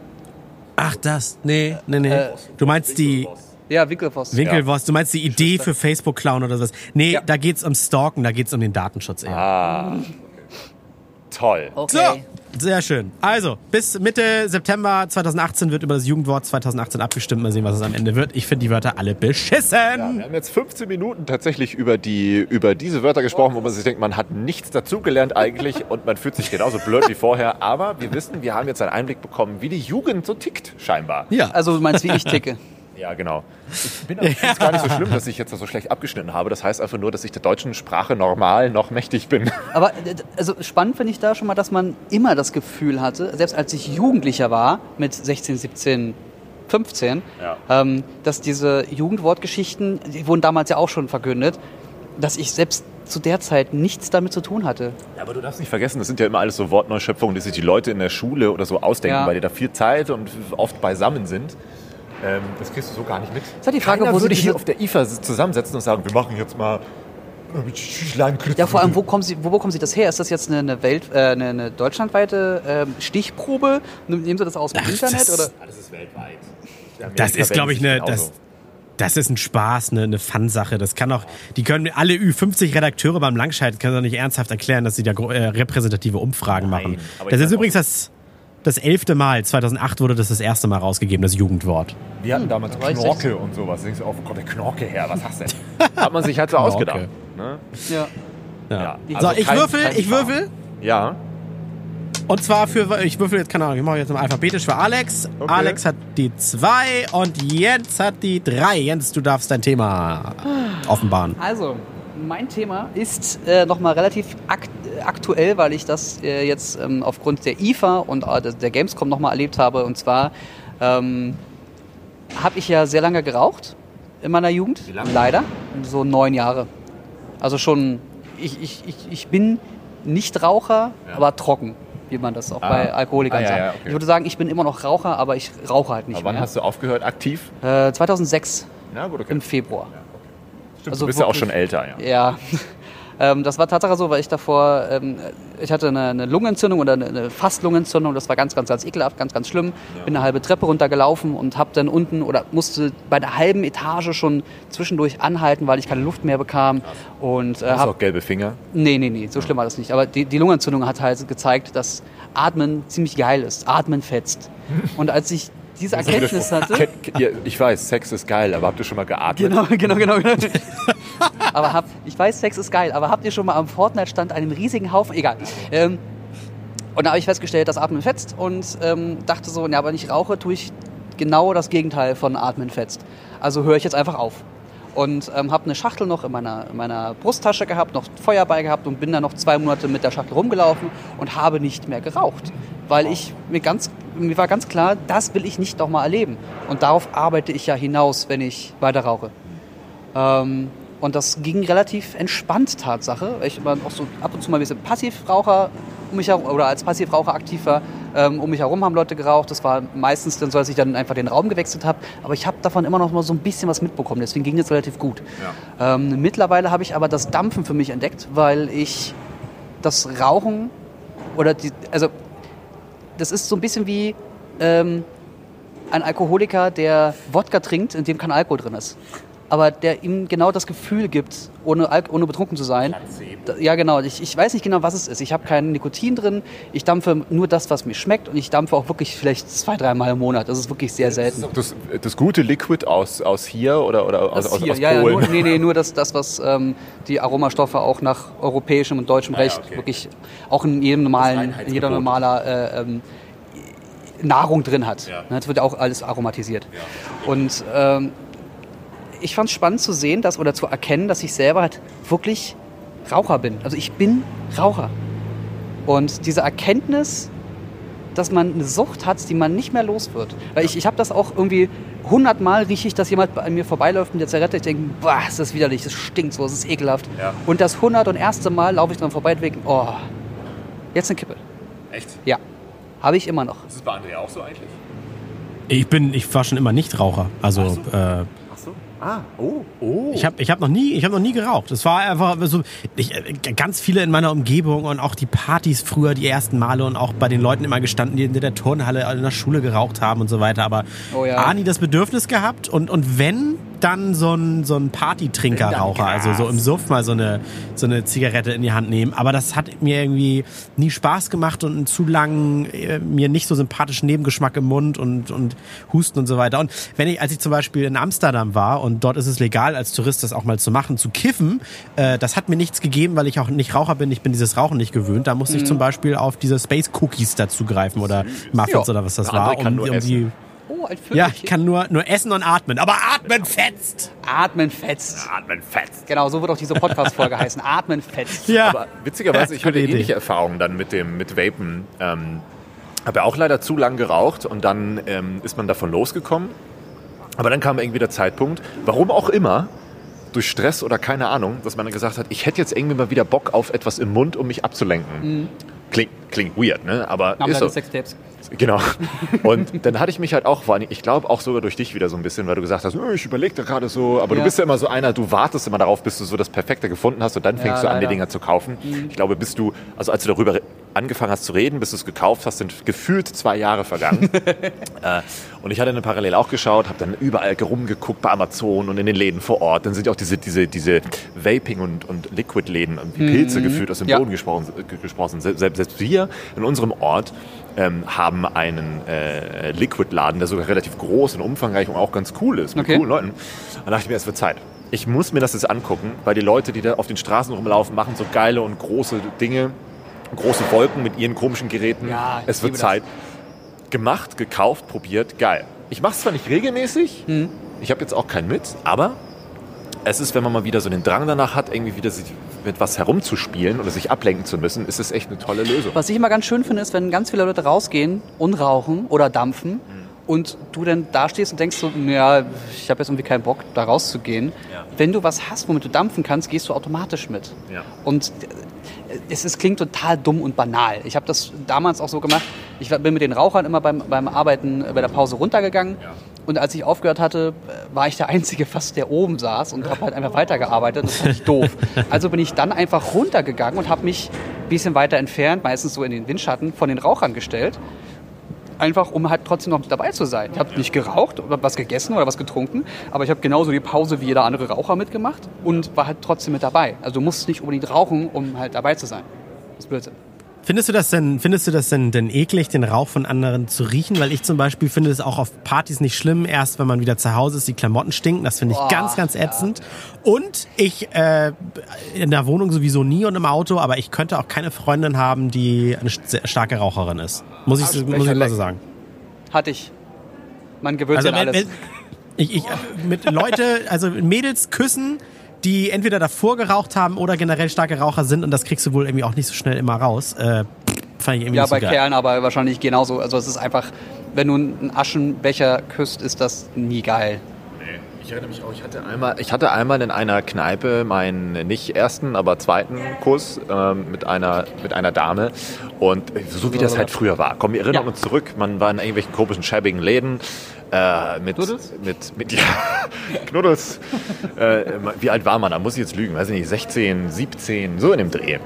Ach, das? Nee, nee, nee. Äh, du meinst die Ja, Winkelvoss. Winkelwurst, du meinst die Idee für Facebook klauen oder sowas. Nee, Ja. da geht's um Stalken, da geht's um den Datenschutz eher. Ah. Toll. Okay. So, sehr schön. Also, bis Mitte September 2018 wird über das Jugendwort 2018 abgestimmt. Mal sehen, was es am Ende wird. Ich finde die Wörter alle beschissen. Wir haben jetzt 15 Minuten tatsächlich über, die, über diese Wörter gesprochen, wo man sich denkt, man hat nichts dazugelernt eigentlich und man fühlt sich genauso blöd wie vorher. Aber wir wissen, wir haben jetzt einen Einblick bekommen, wie die Jugend so tickt, scheinbar. Ja. Also du meinst, wie ich ticke. [LAUGHS] Ja, genau. Ich bin [LAUGHS] es gar nicht so schlimm, dass ich jetzt so schlecht abgeschnitten habe. Das heißt einfach nur, dass ich der deutschen Sprache normal noch mächtig bin. [LAUGHS] Aber äh, also spannend finde ich da schon mal, dass man immer das Gefühl hatte, selbst als ich Jugendlicher war, mit 16, 17, 15, Ja. ähm, dass diese Jugendwortgeschichten, die wurden damals ja auch schon verkündet, dass ich selbst zu der Zeit nichts damit zu tun hatte. Ja, aber du darfst nicht vergessen, das sind ja immer alles so Wortneuschöpfungen, die sich die Leute in der Schule oder so ausdenken, Ja. weil die da viel Zeit und oft beisammen sind. Ähm, das kriegst du so gar nicht mit. ist halt die Frage, Keiner wo würde sie hier auf der IFA zusammensetzen und sagen, wir machen jetzt mal. Ja, vor allem, wo, kommen sie, wo bekommen Sie das her? Ist das jetzt eine, Welt, äh, eine, eine deutschlandweite ähm, Stichprobe? Nehmen Sie das aus dem Ach, Internet? das- Oder? Alles ist weltweit. Das ist, glaube ich, eine. Das, das ist ein Spaß, eine, eine Fun-Sache. Das kann auch, die können alle Ü50 Redakteure beim Langscheid können doch nicht ernsthaft erklären, dass sie da äh, repräsentative Umfragen Nein, machen. Das ist übrigens das, das elfte Mal. 2008 wurde das das erste Mal rausgegeben, das Jugendwort. Wir hatten damals ich Knorke und sowas. Denkst du, oh, kommt der Knorke her? Was hast du denn? [LAUGHS] Hat man sich halt so Knorke. ausgedacht. Ne? Ja. Ja. Ja, so, also ich kein- würfel, kein ich würfel. Ja. Und zwar für, ich würfel jetzt, keine Ahnung, ich mache jetzt mal alphabetisch für Alex. Okay. Alex hat die zwei und Jens hat die drei. Jens, du darfst dein Thema offenbaren. Also, mein Thema ist äh, nochmal relativ akt aktuell, weil ich das äh, jetzt ähm, aufgrund der IFA und äh, der- Gamescom nochmal erlebt habe. Und zwar ähm, habe ich ja sehr lange geraucht in meiner Jugend. Wie lange? Leider. So neun Jahre. Also schon, ich, ich, ich, ich bin nicht Raucher, Ja. aber trocken, wie man das auch Ah. bei Alkoholikern Ah, ja, sagt. ja, okay. Ich würde sagen, ich bin immer noch Raucher, aber ich rauche halt nicht Aber wann mehr. hast du aufgehört aktiv? äh, 2006 Na gut, okay. im Februar. Stimmt, also du bist ja auch schon älter, ja. Ja, [LAUGHS] ähm, das war Tatsache so, weil ich davor, ähm, ich hatte eine, eine Lungenentzündung oder eine, eine Fastlungenentzündung, das war ganz, ganz, ganz ekelhaft, ganz, ganz schlimm. Bin eine halbe Treppe runtergelaufen und habe dann unten oder musste bei der halben Etage schon zwischendurch anhalten, weil ich keine Luft mehr bekam. Und äh, Hast du auch gelbe Finger? nee, nee, nee, so schlimm war das nicht. Aber die, die Lungenentzündung hat halt gezeigt, dass Atmen ziemlich geil ist. Atmen fetzt. [LAUGHS] Und als ich diese Erkenntnis hatte. Ich weiß, Sex ist geil, aber habt ihr schon mal geatmet? Genau, genau, genau. genau. [LAUGHS] aber hab, ich weiß, Sex ist geil, aber habt ihr schon mal am Fortnite-Stand einen riesigen Haufen? Egal. Ähm, und da habe ich festgestellt, dass Atmen fetzt und ähm, dachte so, ja, aber wenn ich rauche, tue ich genau das Gegenteil von Atmen fetzt. Also höre ich jetzt einfach auf. Und ähm, habe eine Schachtel noch in meiner, in meiner Brusttasche gehabt, noch Feuer bei gehabt und bin dann noch zwei Monate mit der Schachtel rumgelaufen und habe nicht mehr geraucht. Weil ich mir ganz, mir war ganz klar, das will ich nicht nochmal erleben. Und darauf arbeite ich ja hinaus, wenn ich weiter rauche. Ähm, und das ging relativ entspannt, Tatsache. Ich war auch so ab und zu mal ein bisschen Passivraucher um mich herum, oder als Passivraucher aktiv war. Ähm, um mich herum haben Leute geraucht. Das war meistens dann so, dass ich dann einfach den Raum gewechselt habe. Aber ich habe davon immer noch mal so ein bisschen was mitbekommen. Deswegen ging es relativ gut. Ähm, mittlerweile habe ich aber das Dampfen für mich entdeckt, weil ich das Rauchen oder die, also das ist so ein bisschen wie ähm, ein Alkoholiker, der Wodka trinkt, in dem kein Alkohol drin ist. Aber der ihm genau das Gefühl gibt, ohne, Alk ohne betrunken zu sein. Ja, genau. Ich, ich weiß nicht genau, was es ist. Ich habe kein Nikotin drin. Ich dampfe nur das, was mir schmeckt. Und ich dampfe auch wirklich vielleicht zwei, dreimal im Monat. Das ist wirklich sehr selten. Das, das gute Liquid aus, aus hier oder, oder aus, Das aus, hier, aus ja, ja, Polen? nur, nee, nee, [LAUGHS] nur das, das was ähm, die Aromastoffe auch nach europäischem und deutschem Ah, ja, Recht okay. wirklich auch in jedem normalen, in jeder normaler äh, ähm, Nahrung drin hat. Ja. Ne, Das wird ja auch alles aromatisiert. Und ähm, ich fand es spannend zu sehen, dass, oder zu erkennen, dass ich selber halt wirklich Raucher bin. Also ich bin Raucher. Und diese Erkenntnis, dass man eine Sucht hat, die man nicht mehr los wird. Weil ich, ich habe das auch irgendwie hundertmal rieche ich, dass jemand bei mir vorbeiläuft mit der Zigarette. Ich denke, boah, ist das widerlich, das stinkt so, das ist ekelhaft. Ja. Und das hundert und erste Mal laufe ich dran vorbei und denke, oh, jetzt eine Kippe. Echt? Ja, habe ich immer noch. Ist es bei Andrea auch so eigentlich? Ich bin, ich war schon immer nicht Raucher. Also, so. äh. Ah, oh, oh. Ich habe ich hab noch, nie- ich hab noch nie geraucht. Es war einfach so, ich, äh, ganz viele in meiner Umgebung und auch die Partys früher, die ersten Male und auch bei den Leuten immer gestanden, die in der Turnhalle in der Schule geraucht haben und so weiter. Aber Oh ja. A, nie das Bedürfnis gehabt und, und wenn, dann so ein, so ein Partytrinker-Raucher. Also so im Suff mal so eine, so eine Zigarette in die Hand nehmen. Aber das hat mir irgendwie nie Spaß gemacht und einen zu langen, äh, mir nicht so sympathischen Nebengeschmack im Mund und, und Husten und so weiter. Und wenn ich, als ich zum Beispiel in Amsterdam war und dort ist es legal, als Tourist das auch mal zu machen, zu kiffen, äh, das hat mir nichts gegeben, weil ich auch nicht Raucher bin. Ich bin dieses Rauchen nicht gewöhnt. Da musste ich zum Beispiel auf diese Space Cookies dazugreifen oder Muffins Ja. oder was das Der war. nur um die, Ein ja, ich kann nur, nur essen und atmen. Aber atmen fetzt! Atmen fetzt. Atmen fetzt. Genau, so wird auch diese Podcast-Folge [LAUGHS] heißen. Atmen fetzt. Ja. Aber witzigerweise, ich hatte ähnliche Erfahrungen dann mit dem mit Vapen. Ähm, habe ja auch leider zu lang geraucht und dann ähm, ist man davon losgekommen. Aber dann kam irgendwie der Zeitpunkt, warum auch immer, durch Stress oder keine Ahnung, dass man dann gesagt hat, ich hätte jetzt irgendwie mal wieder Bock auf etwas im Mund, um mich abzulenken. Klingt, klingt weird, ne? Aber Nach ist so. Sextapes. Genau. Und dann hatte ich mich halt auch, vor allem, ich glaube auch sogar durch dich wieder so ein bisschen, weil du gesagt hast, "Oh, ich überlege da gerade so, aber Ja. du bist ja immer so einer, du wartest immer darauf, bis du so das Perfekte gefunden hast und dann fängst Ja, du an, die leider. Dinger zu kaufen. Ich glaube, bis du, also als du darüber angefangen hast zu reden, bis du es gekauft hast, sind gefühlt zwei Jahre vergangen. [LAUGHS] äh, und ich hatte dann parallel auch geschaut, habe dann überall rumgeguckt bei Amazon und in den Läden vor Ort. Dann sind ja auch diese, diese, diese Vaping- und, und Liquid-Läden, wie Pilze gefühlt aus dem Ja. Boden gesprochen, gesprochen. Selbst, selbst wir in unserem Ort ähm, haben einen äh, Liquid-Laden, der sogar relativ groß und umfangreich und auch ganz cool ist, mit Okay. coolen Leuten. Dann dachte ich mir, es wird Zeit. Ich muss mir das jetzt angucken, weil die Leute, die da auf den Straßen rumlaufen, machen so geile und große Dinge, große Wolken mit ihren komischen Geräten. Ja, es wird liebe das. Zeit. Gemacht, gekauft, probiert, geil. Ich mache es zwar nicht regelmäßig, Hm. ich habe jetzt auch keinen mit, aber es ist, wenn man mal wieder so den Drang danach hat, irgendwie wieder sich mit was herumzuspielen oder sich ablenken zu müssen, ist es echt eine tolle Lösung. Was ich immer ganz schön finde, ist, wenn ganz viele Leute rausgehen und rauchen oder dampfen Mhm. und du dann da stehst und denkst so, ja, ich habe jetzt irgendwie keinen Bock, da rauszugehen. Ja. Wenn du was hast, womit du dampfen kannst, gehst du automatisch mit. Ja. Und äh, es, es klingt total dumm und banal. Ich habe das damals auch so gemacht. Ich bin mit den Rauchern immer beim, beim Arbeiten äh, bei der Pause runtergegangen. Ja. Und als ich aufgehört hatte, war ich der Einzige fast, der oben saß und habe halt einfach weitergearbeitet. Das fand ich doof. Also bin ich dann einfach runtergegangen und habe mich ein bisschen weiter entfernt, meistens so in den Windschatten, von den Rauchern gestellt. Einfach, um halt trotzdem noch dabei zu sein. Ich habe nicht geraucht oder was gegessen oder was getrunken, aber ich habe genauso die Pause wie jeder andere Raucher mitgemacht und war halt trotzdem mit dabei. Also du musst nicht unbedingt rauchen, um halt dabei zu sein. Das ist Blödsinn. Findest du das denn, findest du das denn, denn eklig, den Rauch von anderen zu riechen? Weil ich zum Beispiel finde es auch auf Partys nicht schlimm, erst wenn man wieder zu Hause ist, die Klamotten stinken. Das finde ich Boah, ganz, ganz ätzend. Und ich äh, in der Wohnung sowieso nie und im Auto, aber ich könnte auch keine Freundin haben, die eine starke Raucherin ist. Muss ich, muss ich mal so sagen. Hatte ich. Man gewöhnt sich Also an wenn, alles. ich, ich, mit Leute, also Mädels küssen, die entweder davor geraucht haben oder generell starke Raucher sind und das kriegst du wohl irgendwie auch nicht so schnell immer raus. Äh, fand ich irgendwie ja, so bei geil. Kerlen aber wahrscheinlich genauso. Also es ist einfach, wenn du einen Aschenbecher küsst, ist das nie geil. Ich erinnere mich auch, ich hatte einmal, ich hatte einmal in einer Kneipe meinen nicht ersten, aber zweiten Kuss ähm, mit, einer, mit einer Dame. Und so wie das halt früher war. Komm, wir erinnern Ja. uns zurück, man war in irgendwelchen komischen, schäbigen Läden. Äh, mit, Knuddels? mit, mit, [LAUGHS] ja, Knuddels. äh, wie alt war man? Da muss ich jetzt lügen, weiß ich nicht, 16, 17, so in dem Dreh.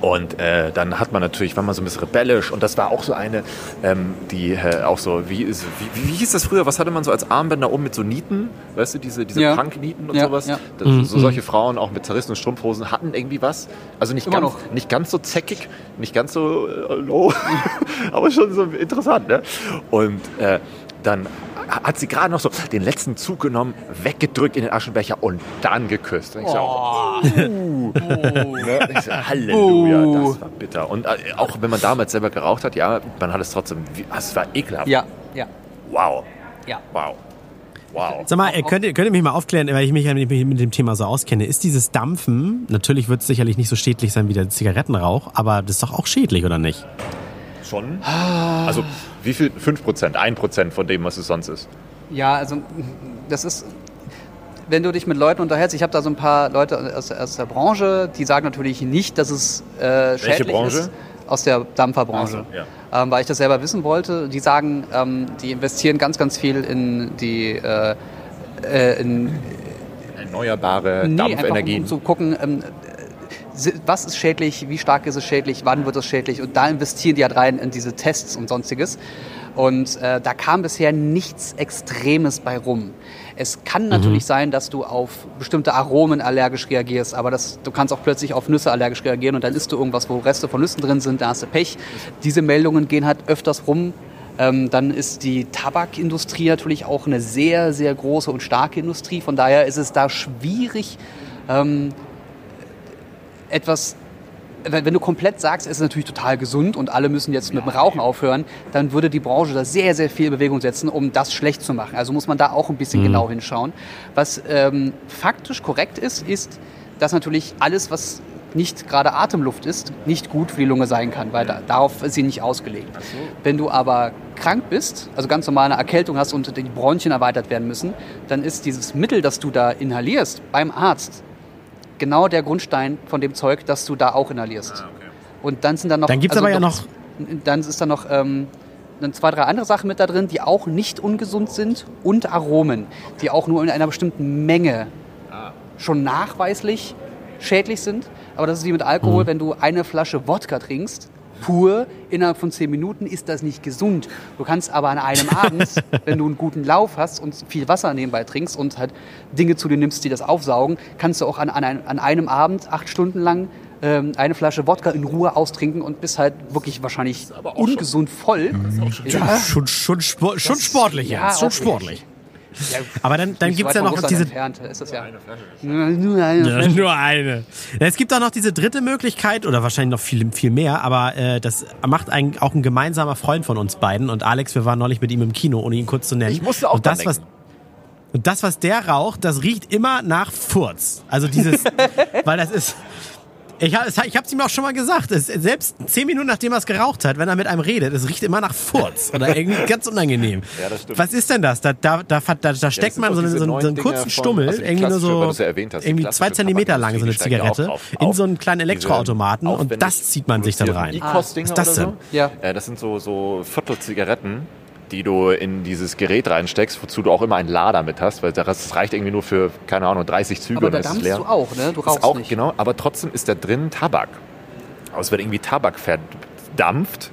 Und äh, dann hat man natürlich, war man so ein bisschen rebellisch und das war auch so eine, ähm, die äh, auch so, wie, ist- wie, wie hieß das früher? Was hatte man so als Armbänder um mit so Nieten? Weißt du, diese, diese Ja. Punk-Nieten und Ja, sowas? ja. Das, so solche Frauen auch mit zerrissenen Strumpfhosen hatten irgendwie was. Also nicht, Immer ganz, noch. nicht ganz so zäckig, nicht ganz so äh, low, [LAUGHS] aber schon so interessant. Ne? Und äh, dann hat sie gerade noch so den letzten Zug genommen, weggedrückt in den Aschenbecher und dann geküsst. Und ich so, Oh. Ne? Ich so, Halleluja, das war bitter. Und äh, auch wenn man damals selber geraucht hat, ja, man hat es trotzdem, wie- es war ekelhaft. Ja, ja, Wow, ja. wow, wow. Sag mal, äh, könnt ihr, könnt ihr mich mal aufklären, weil ich mich mit dem Thema so auskenne. Ist dieses Dampfen, natürlich wird es sicherlich nicht so schädlich sein wie der Zigarettenrauch, aber das ist doch auch schädlich, oder nicht? Schon? Also wie viel? 5%, 1% von dem, was es sonst ist. Ja, also das ist, wenn du dich mit Leuten unterhältst, ich habe da so ein paar Leute aus, aus der Branche, die sagen natürlich nicht, dass es äh, schädlich Branche? ist. Aus der Dampferbranche. Ach so, ähm, weil ich das selber wissen wollte. Die sagen, ähm, die investieren ganz, ganz viel in die äh, äh, ein Erneuerbare Nee, Dampfenergie. einfach um, um zu gucken, ähm, was ist schädlich, wie stark ist es schädlich, wann wird es schädlich und da investieren die halt rein in diese Tests und sonstiges. Und äh, da kam bisher nichts Extremes bei rum. Es kann natürlich sein, dass du auf bestimmte Aromen allergisch reagierst, aber das, du kannst auch plötzlich auf Nüsse allergisch reagieren und dann isst du irgendwas, wo Reste von Nüssen drin sind, da hast du Pech. Diese Meldungen gehen halt öfters rum. Ähm, dann ist die Tabakindustrie natürlich auch eine sehr, sehr große und starke Industrie. Von daher ist es da schwierig, ähm, etwas, wenn du komplett sagst, es ist natürlich total gesund und alle müssen jetzt mit dem Rauchen aufhören, dann würde die Branche da sehr, sehr viel in Bewegung setzen, um das schlecht zu machen. Also muss man da auch ein bisschen genau hinschauen. Was ähm, faktisch korrekt ist, ist, dass natürlich alles, was nicht gerade Atemluft ist, nicht gut für die Lunge sein kann, weil da, darauf ist sie nicht ausgelegt. Wenn du aber krank bist, also ganz normal eine Erkältung hast und die Bronchien erweitert werden müssen, dann ist dieses Mittel, das du da inhalierst beim Arzt, genau der Grundstein von dem Zeug, das du da auch inhalierst. Und dann sind dann noch. Dann gibt's aber ja noch- Dann ist da noch ähm, dann zwei, drei andere Sachen mit da drin, die auch nicht ungesund sind und Aromen, die auch nur in einer bestimmten Menge schon nachweislich schädlich sind. Aber das ist wie mit Alkohol, wenn du eine Flasche Wodka trinkst, pur, innerhalb von zehn Minuten ist das nicht gesund. Du kannst aber an einem [LAUGHS] Abend, wenn du einen guten Lauf hast und viel Wasser nebenbei trinkst und halt Dinge zu dir nimmst, die das aufsaugen, kannst du auch an, an, an einem Abend acht Stunden lang ähm, eine Flasche Wodka in Ruhe austrinken und bist halt wirklich wahrscheinlich aber auch schon- ungesund voll. Ja, Schon, schon, spor schon sportlich, ja, schon sportlich. Ja, Aber dann, dann gibt es ja noch diese entfernt ist das ja. Nur nur eine Ja, nur eine. Es gibt auch noch diese dritte Möglichkeit, oder wahrscheinlich noch viel, viel mehr, aber äh, das macht ein, auch ein gemeinsamer Freund von uns beiden. Und Alex, wir waren neulich mit ihm im Kino, ohne ihn kurz zu nennen. Ich musste auch und das, was, und das, was der raucht, das riecht immer nach Furz. Also dieses, [LAUGHS] weil das ist. Ich habe ich hab's ihm auch schon mal gesagt. Es, selbst zehn Minuten nachdem er es geraucht hat, wenn er mit einem redet, es riecht immer nach Furz. Oder irgendwie [LAUGHS] ganz unangenehm. Ja, das stimmt. Was ist denn das? Da, da, da, da, da steckt sind man so, einen- so, einen- kurzen von- Stummel, also irgendwie nur so ja hast, irgendwie zwei Zentimeter lang, so eine ja Zigarette, drauf. in so einen kleinen Elektroautomaten und das zieht man sich dann rein. E-Kost-Dinger Was ist das denn? so? Ja. Das sind so, so Viertelzigaretten, die du in dieses Gerät reinsteckst, wozu du auch immer einen Lader mit hast, weil das reicht irgendwie nur für, keine Ahnung, 30 Züge Aber und da dann ist es leer. du auch, ne? Du rauchst auch, nicht. Genau, aber trotzdem ist da drin Tabak. Aber es wird irgendwie Tabak verdampft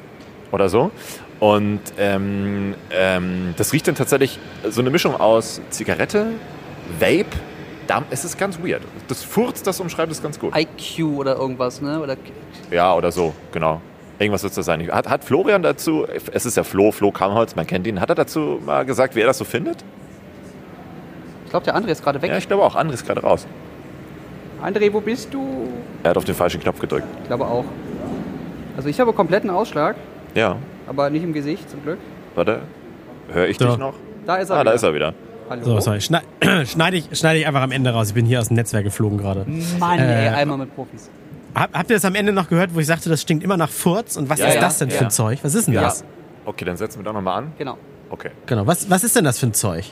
oder so. Und ähm, ähm, das riecht dann tatsächlich so eine Mischung aus Zigarette, Vape, Dampf. Es ist ganz weird. Das Furz, das umschreibt es ganz gut. IQ oder irgendwas, ne? Oder Ja, oder so, genau. Irgendwas wird es da sein. Hat, hat Florian dazu, es ist ja Flo, Flo Kamholz, man kennt ihn, hat er dazu mal gesagt, wie er das so findet? ich glaube, der André ist gerade weg. Ja, ich glaube auch. André ist gerade raus. André, wo bist du? Er hat auf den falschen Knopf gedrückt. Ich glaube auch. Also ich habe kompletten Ausschlag, Ja, aber nicht im Gesicht zum Glück. warte. Höre ich So. dich noch? Da ist er Ah, wieder. da ist er wieder. Hallo. So, sorry. Schneid, [CLEARS THROAT] schneide ich, schneide ich einfach am Ende raus. Ich bin hier aus dem Netzwerk geflogen gerade. Mann, Äh, ey, einmal mit Profis. Hab, habt ihr das am Ende noch gehört, wo ich sagte, das stinkt immer nach Furz? Und was Ja, ist ja, das denn für ja. ein Zeug? Was ist denn Ja. das? Okay, dann setzen wir doch nochmal an. Genau. Okay. Genau. Was, was ist denn das für ein Zeug?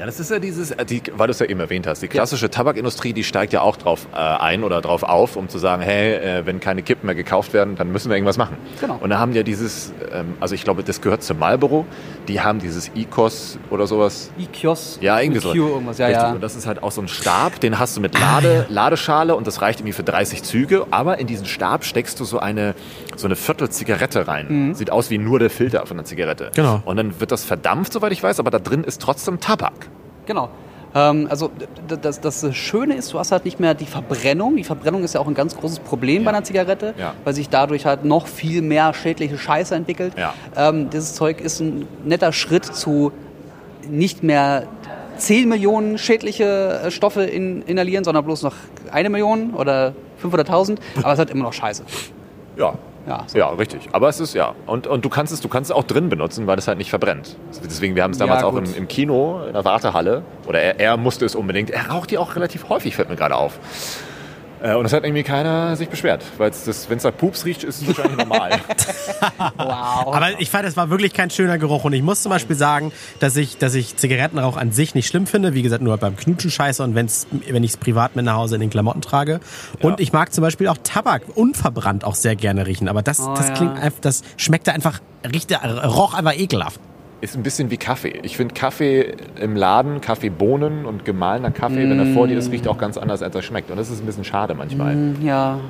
Ja, das ist ja dieses, äh, die, weil du es ja eben erwähnt hast, die klassische Tabakindustrie, die steigt ja auch drauf äh, ein oder drauf auf, um zu sagen, hey, äh, wenn keine Kippen mehr gekauft werden, dann müssen wir irgendwas machen. Genau. Und da haben die ja dieses, ähm, also ich glaube, das gehört zu Marlboro, die haben dieses ICOS oder sowas. E-Kios. Ja, irgendwie so. Irgendwas, ja, Richtig. ja. Und das ist halt auch so ein Stab, den hast du mit Lade, Ladeschale und das reicht irgendwie für 30 Züge. Aber in diesen Stab steckst du so eine, so eine Viertel Zigarette rein. Sieht aus wie nur der Filter von der Zigarette. Genau. Und dann wird das verdampft, soweit ich weiß, aber da drin ist trotzdem Tabak. Genau. Ähm, also das, das Schöne ist, du hast halt nicht mehr die Verbrennung. Die Verbrennung ist ja auch ein ganz großes Problem bei einer Zigarette, Ja. weil sich dadurch halt noch viel mehr schädliche Scheiße entwickelt. Ja. Ähm, dieses Zeug ist ein netter Schritt zu nicht mehr 10 Millionen schädliche äh, Stoffe in, inhalieren, sondern bloß noch eine Million oder 500.000. Aber es hat immer noch Scheiße. Ja. Ja, so. Ja, richtig. Aber es ist ja. Und, und du kannst es, du kannst es auch drin benutzen, weil es halt nicht verbrennt. Deswegen, wir haben es Ja, damals auch gut. im, im Kino, in der Wartehalle. Oder er, er musste es unbedingt. Er raucht die auch relativ häufig, fällt mir gerade auf. Äh, Und es hat irgendwie keiner sich beschwert. Weil wenn es nach Pups riecht, ist es wahrscheinlich normal. [LAUGHS] Wow. Aber ich fand, es war wirklich kein schöner Geruch. Und ich muss zum Beispiel sagen, dass ich, dass ich Zigarettenrauch an sich nicht schlimm finde. Wie gesagt, nur beim Knutschen scheiße und wenn's, wenn ich es privat mit nach Hause in den Klamotten trage. Und ich mag zum Beispiel auch Tabak unverbrannt auch sehr gerne riechen. Aber das, Oh, das ja. klingt einfach, das schmeckte einfach, riechte, roch einfach ekelhaft. Ist ein bisschen wie Kaffee. Ich finde Kaffee im Laden, Kaffeebohnen und gemahlener Kaffee, mm. wenn er vor dir ist, riecht auch ganz anders, als er schmeckt. Und das ist ein bisschen schade manchmal. Mm, ja.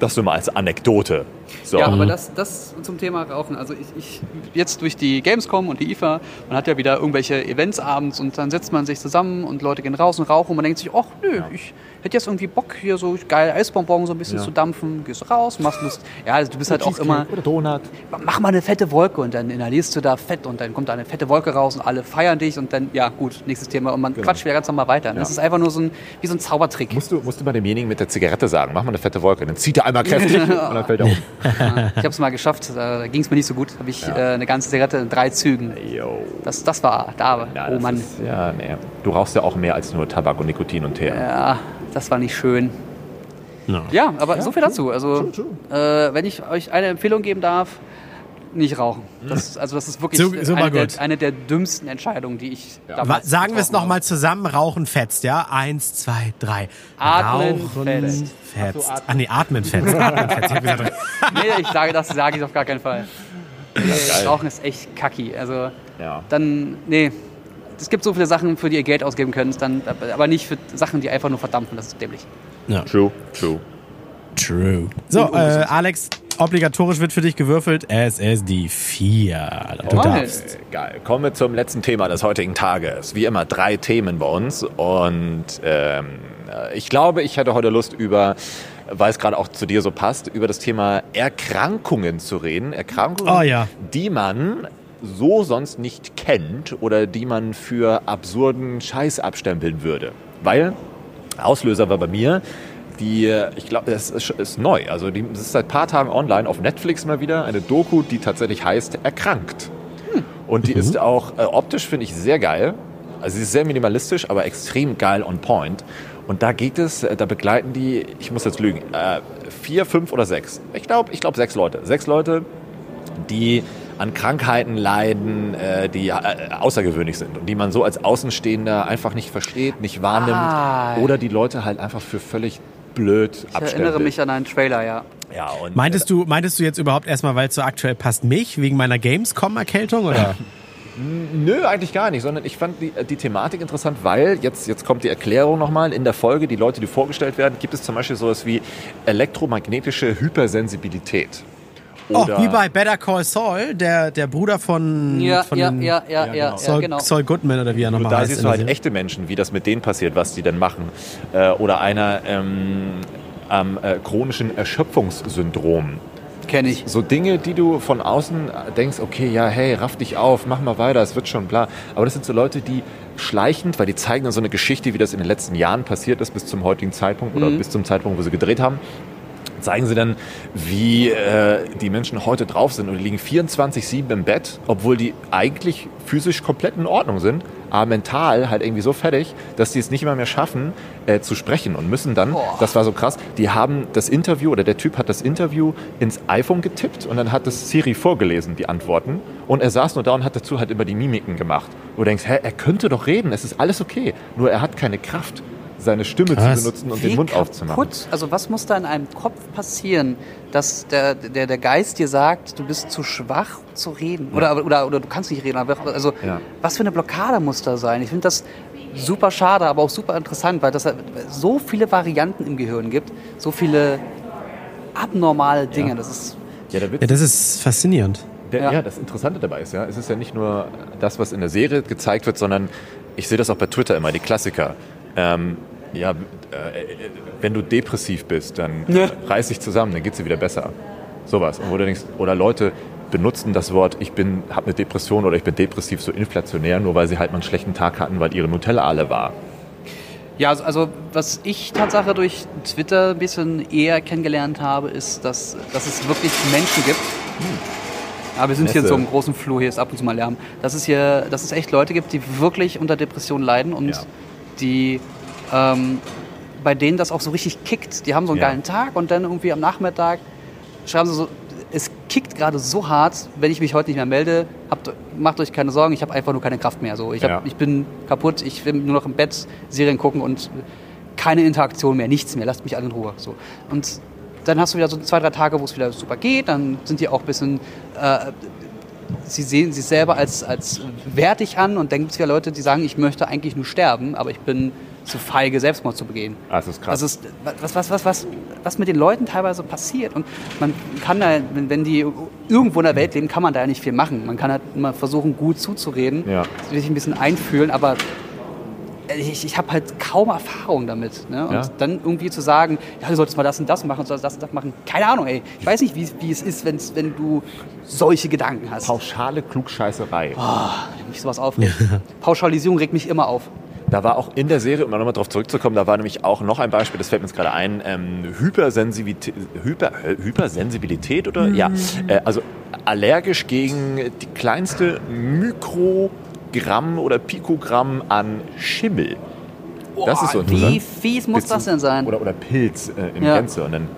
Das nur mal als Anekdote. So. Ja, aber das, das zum Thema Rauchen. Also ich, ich jetzt durch die Gamescom und die IFA, man hat ja wieder irgendwelche Events abends und dann setzt man sich zusammen und Leute gehen raus und rauchen und man denkt sich, ach nö, ja. ich hätte jetzt irgendwie Bock, hier so geil Eisbonbon so ein bisschen ja. zu dampfen. Gehst raus, machst Lust. Ja, also du bist halt auch immer. Oder Donut. Mach mal eine fette Wolke und dann inhalierst du da Fett und dann kommt da eine fette Wolke raus und alle feiern dich und dann, ja gut, nächstes Thema. Und man genau. quatscht wieder ganz normal weiter. Ja. Das ist einfach nur so ein, wie so ein Zaubertrick. Musst du, musst du mal demjenigen mit der Zigarette sagen, mach mal eine fette Wolke. Dann zieht er einmal kräftig [LAUGHS] und dann fällt er um. Ja, [LAUGHS] ich habe es mal geschafft, da ging es mir nicht so gut. Habe ich äh, eine ganze Zigarette in drei Zügen. Yo. Das, das war da. oh Mann. Ist, ja, nee. Du rauchst ja auch mehr als nur Tabak und Nikotin und Teer. Ja, das war nicht schön. No. Ja, aber ja, so viel dazu. Also, true, true. Äh, wenn ich euch eine Empfehlung geben darf, nicht rauchen. Das, also das ist wirklich so, so eine, der, eine, der, dümmsten Entscheidungen, die ich ja. damals Sagen wir es nochmal zusammen, Rauchen fetzt, ja? Eins, zwei, drei. Atmen Rauchen fetzt. fetzt. So, atmen. Ah nee, atmen fetzt. [LAUGHS] atmen fetzt. Ich nee, ich sage, das sage ich auf gar keinen Fall. Nee, Rauchen ist echt kacki. Also ja. dann, nee, es gibt so viele Sachen, für die ihr Geld ausgeben könnt, dann, aber nicht für Sachen, die einfach nur verdampfen. Das ist dämlich. Ja. True, true. True. So, äh, Alex, obligatorisch wird für dich gewürfelt. Es ist die 4. Du oh, darfst. Geil. Kommen wir zum letzten Thema des heutigen Tages. Wie immer drei Themen bei uns. Und ähm, ich glaube, ich hätte heute Lust über weil es gerade auch zu dir so passt, über das Thema Erkrankungen zu reden. Erkrankungen, oh, ja. die man so sonst nicht kennt oder die man für absurden Scheiß abstempeln würde. Weil Auslöser war bei mir die, ich glaube, es ist, ist, neu. Also die, es ist seit ein paar Tagen online auf Netflix mal wieder eine Doku, die tatsächlich heißt Erkrankt. Hm. Und die mhm. ist auch äh, optisch, finde ich, sehr geil. Also sie ist sehr minimalistisch, aber extrem geil on point. Und da geht es, äh, da begleiten die, ich muss jetzt lügen, äh, vier, fünf oder sechs. Ich glaube, ich glaube sechs Leute. Sechs Leute, die an Krankheiten leiden, äh, die äh, außergewöhnlich sind und die man so als Außenstehender einfach nicht versteht, nicht wahrnimmt ah. oder die Leute halt einfach für völlig blöd ich Ich erinnere mich an einen Trailer, ja. Ja, und meintest, du, meintest du jetzt überhaupt erstmal, weil es so aktuell passt, mich wegen meiner Gamescom-Erkältung oder? [LAUGHS] Nö, eigentlich gar nicht, sondern ich fand die, die Thematik interessant, weil jetzt, jetzt kommt die Erklärung nochmal in der Folge, die Leute, die vorgestellt werden, gibt es zum Beispiel sowas wie elektromagnetische Hypersensibilität. Oh, wie bei Better Call Saul, der, der Bruder von, ja, von ja, ja, ja, ja, genau. Saul, genau. Saul Goodman oder wie er nochmal heißt. Da siehst du halt echte Menschen, wie das mit denen passiert, was die denn machen. Äh, oder einer ähm, am äh, chronischen Erschöpfungssyndrom. Kenne ich. So Dinge, die du von außen denkst, okay, ja, hey, raff dich auf, mach mal weiter, es wird schon bla. Aber das sind so Leute, die schleichend, weil die zeigen dann so eine Geschichte, wie das in den letzten Jahren passiert ist, bis zum heutigen Zeitpunkt oder mhm. bis zum Zeitpunkt, wo sie gedreht haben zeigen sie dann, wie äh, die Menschen heute drauf sind und die liegen 24-7 im Bett, obwohl die eigentlich physisch komplett in Ordnung sind, aber mental halt irgendwie so fertig, dass die es nicht immer mehr schaffen, äh, zu sprechen und müssen dann, Boah. das war so krass, die haben das Interview oder der Typ hat das Interview ins iPhone getippt und dann hat das Siri vorgelesen, die Antworten. Und er saß nur da und hat dazu halt immer die Mimiken gemacht. Wo du denkst, hä, er könnte doch reden, es ist alles okay, nur er hat keine Kraft seine Stimme Krass. zu benutzen und Wie den Mund kaputt? aufzumachen. Also was muss da in einem Kopf passieren, dass der, der, der Geist dir sagt, du bist zu schwach zu reden? Oder, ja. oder, oder du kannst nicht reden. Also ja. was für eine Blockade muss da sein? Ich finde das super schade, aber auch super interessant, weil es so viele Varianten im Gehirn gibt, so viele abnormale Dinge. Ja. Das ist ja, das ist faszinierend. Der, ja. ja. das Interessante dabei ist ja, es ist ja nicht nur das, was in der Serie gezeigt wird, sondern ich sehe das auch bei Twitter immer, die Klassiker. Ähm, ja, äh, wenn du depressiv bist, dann [LAUGHS] ja. reiß dich zusammen, dann geht es dir wieder besser. Sowas. Und wo du denkst, oder Leute benutzen das Wort, ich bin, habe eine Depression oder ich bin depressiv so inflationär, nur weil sie halt mal einen schlechten Tag hatten, weil ihre Nutella alle war. Ja, also, also was ich Tatsache durch Twitter ein bisschen eher kennengelernt habe, ist, dass, dass es wirklich Menschen gibt. Hm. Aber wir sind Messe. hier in so einem großen Flur, hier ist ab und zu mal Lärm. Dass es hier, dass es echt Leute gibt, die wirklich unter Depressionen leiden und ja die ähm, bei denen das auch so richtig kickt. Die haben so einen ja. geilen Tag und dann irgendwie am Nachmittag schreiben sie so, es kickt gerade so hart, wenn ich mich heute nicht mehr melde, habt, macht euch keine Sorgen, ich habe einfach nur keine Kraft mehr. So, ich, hab, ja. ich bin kaputt, ich will nur noch im Bett Serien gucken und keine Interaktion mehr, nichts mehr, lasst mich alle in Ruhe. So. Und dann hast du wieder so zwei, drei Tage, wo es wieder super geht, dann sind die auch ein bisschen äh, sie sehen sich selber als, als wertig an und dann gibt es ja Leute, die sagen, ich möchte eigentlich nur sterben, aber ich bin zu feige, Selbstmord zu begehen. Ah, das ist krass. Also es, was, was, was, was, was mit den Leuten teilweise passiert. Und man kann da, wenn die irgendwo in der Welt leben, kann man da ja nicht viel machen. Man kann halt immer versuchen, gut zuzureden, Ja. sich ein bisschen einfühlen, aber ich, ich habe halt kaum Erfahrung damit. Ne? Und Ja. dann irgendwie zu sagen, ja, du solltest mal das und das machen, du solltest das und das machen. Keine Ahnung, ey. Ich weiß nicht, wie, wie es ist, wenn's, wenn du solche Gedanken hast. Pauschale Klugscheißerei. Wenn mich sowas aufregt. [LAUGHS] Pauschalisierung regt mich immer auf. Da war auch in der Serie, um nochmal darauf zurückzukommen, da war nämlich auch noch ein Beispiel, das fällt mir jetzt gerade ein, ähm, Hypersensibilität, Hyper, äh, Hypersensibilität oder? Ja, äh, also allergisch gegen die kleinste Mikrogramm oder Pikogramm an Schimmel. Das ist so Wie interessant. fies muss das denn sein? Oder, oder Pilz äh, im Ja. Gänze. Und dann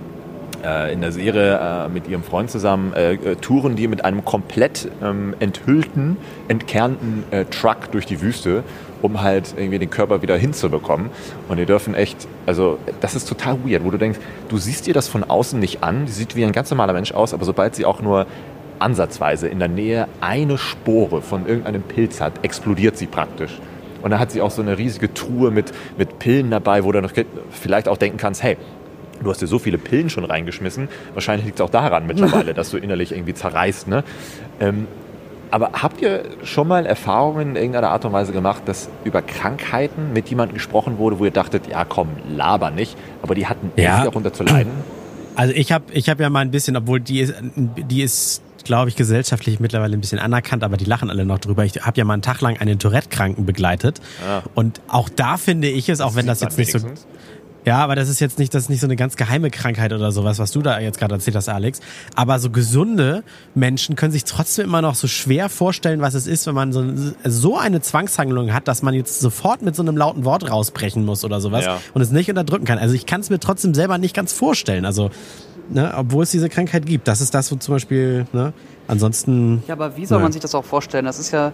äh, in der Serie äh, mit ihrem Freund zusammen äh, äh, touren die mit einem komplett ähm, enthüllten, entkernten äh, Truck durch die Wüste, um halt irgendwie den Körper wieder hinzubekommen. Und die dürfen echt, also das ist total weird, wo du denkst, du siehst dir das von außen nicht an, die sieht wie ein ganz normaler Mensch aus, aber sobald sie auch nur ansatzweise in der Nähe eine Spore von irgendeinem Pilz hat, explodiert sie praktisch. Und dann hat sie auch so eine riesige Truhe mit, mit Pillen dabei, wo du noch vielleicht auch denken kannst, hey, du hast dir so viele Pillen schon reingeschmissen, wahrscheinlich liegt es auch daran mittlerweile, [LAUGHS] dass du innerlich irgendwie zerreißt. Ne? Ähm, aber habt ihr schon mal Erfahrungen in irgendeiner Art und Weise gemacht, dass über Krankheiten mit jemandem gesprochen wurde, wo ihr dachtet, ja komm, laber nicht, aber die hatten Ja. echt darunter zu leiden? [CLEARS THROAT] Also ich habe ich hab ja mal ein bisschen, obwohl die ist, die ist glaube ich, gesellschaftlich mittlerweile ein bisschen anerkannt, aber die lachen alle noch drüber. Ich habe ja mal einen Tag lang einen Tourette-Kranken begleitet. Ah. Und auch da finde ich es, auch wenn das jetzt nicht so. Ja, aber das ist jetzt nicht, das ist nicht so eine ganz geheime Krankheit oder sowas, was du da jetzt gerade erzählt hast, Alex. Aber so gesunde Menschen können sich trotzdem immer noch so schwer vorstellen, was es ist, wenn man so, so eine Zwangshandlung hat, dass man jetzt sofort mit so einem lauten Wort rausbrechen muss oder sowas Ja. und es nicht unterdrücken kann. Also ich kann es mir trotzdem selber nicht ganz vorstellen. Also, ne, obwohl es diese Krankheit gibt. Das ist das, wo zum Beispiel, ne, ansonsten. Ja, aber wie soll Ja. man sich das auch vorstellen? Das ist ja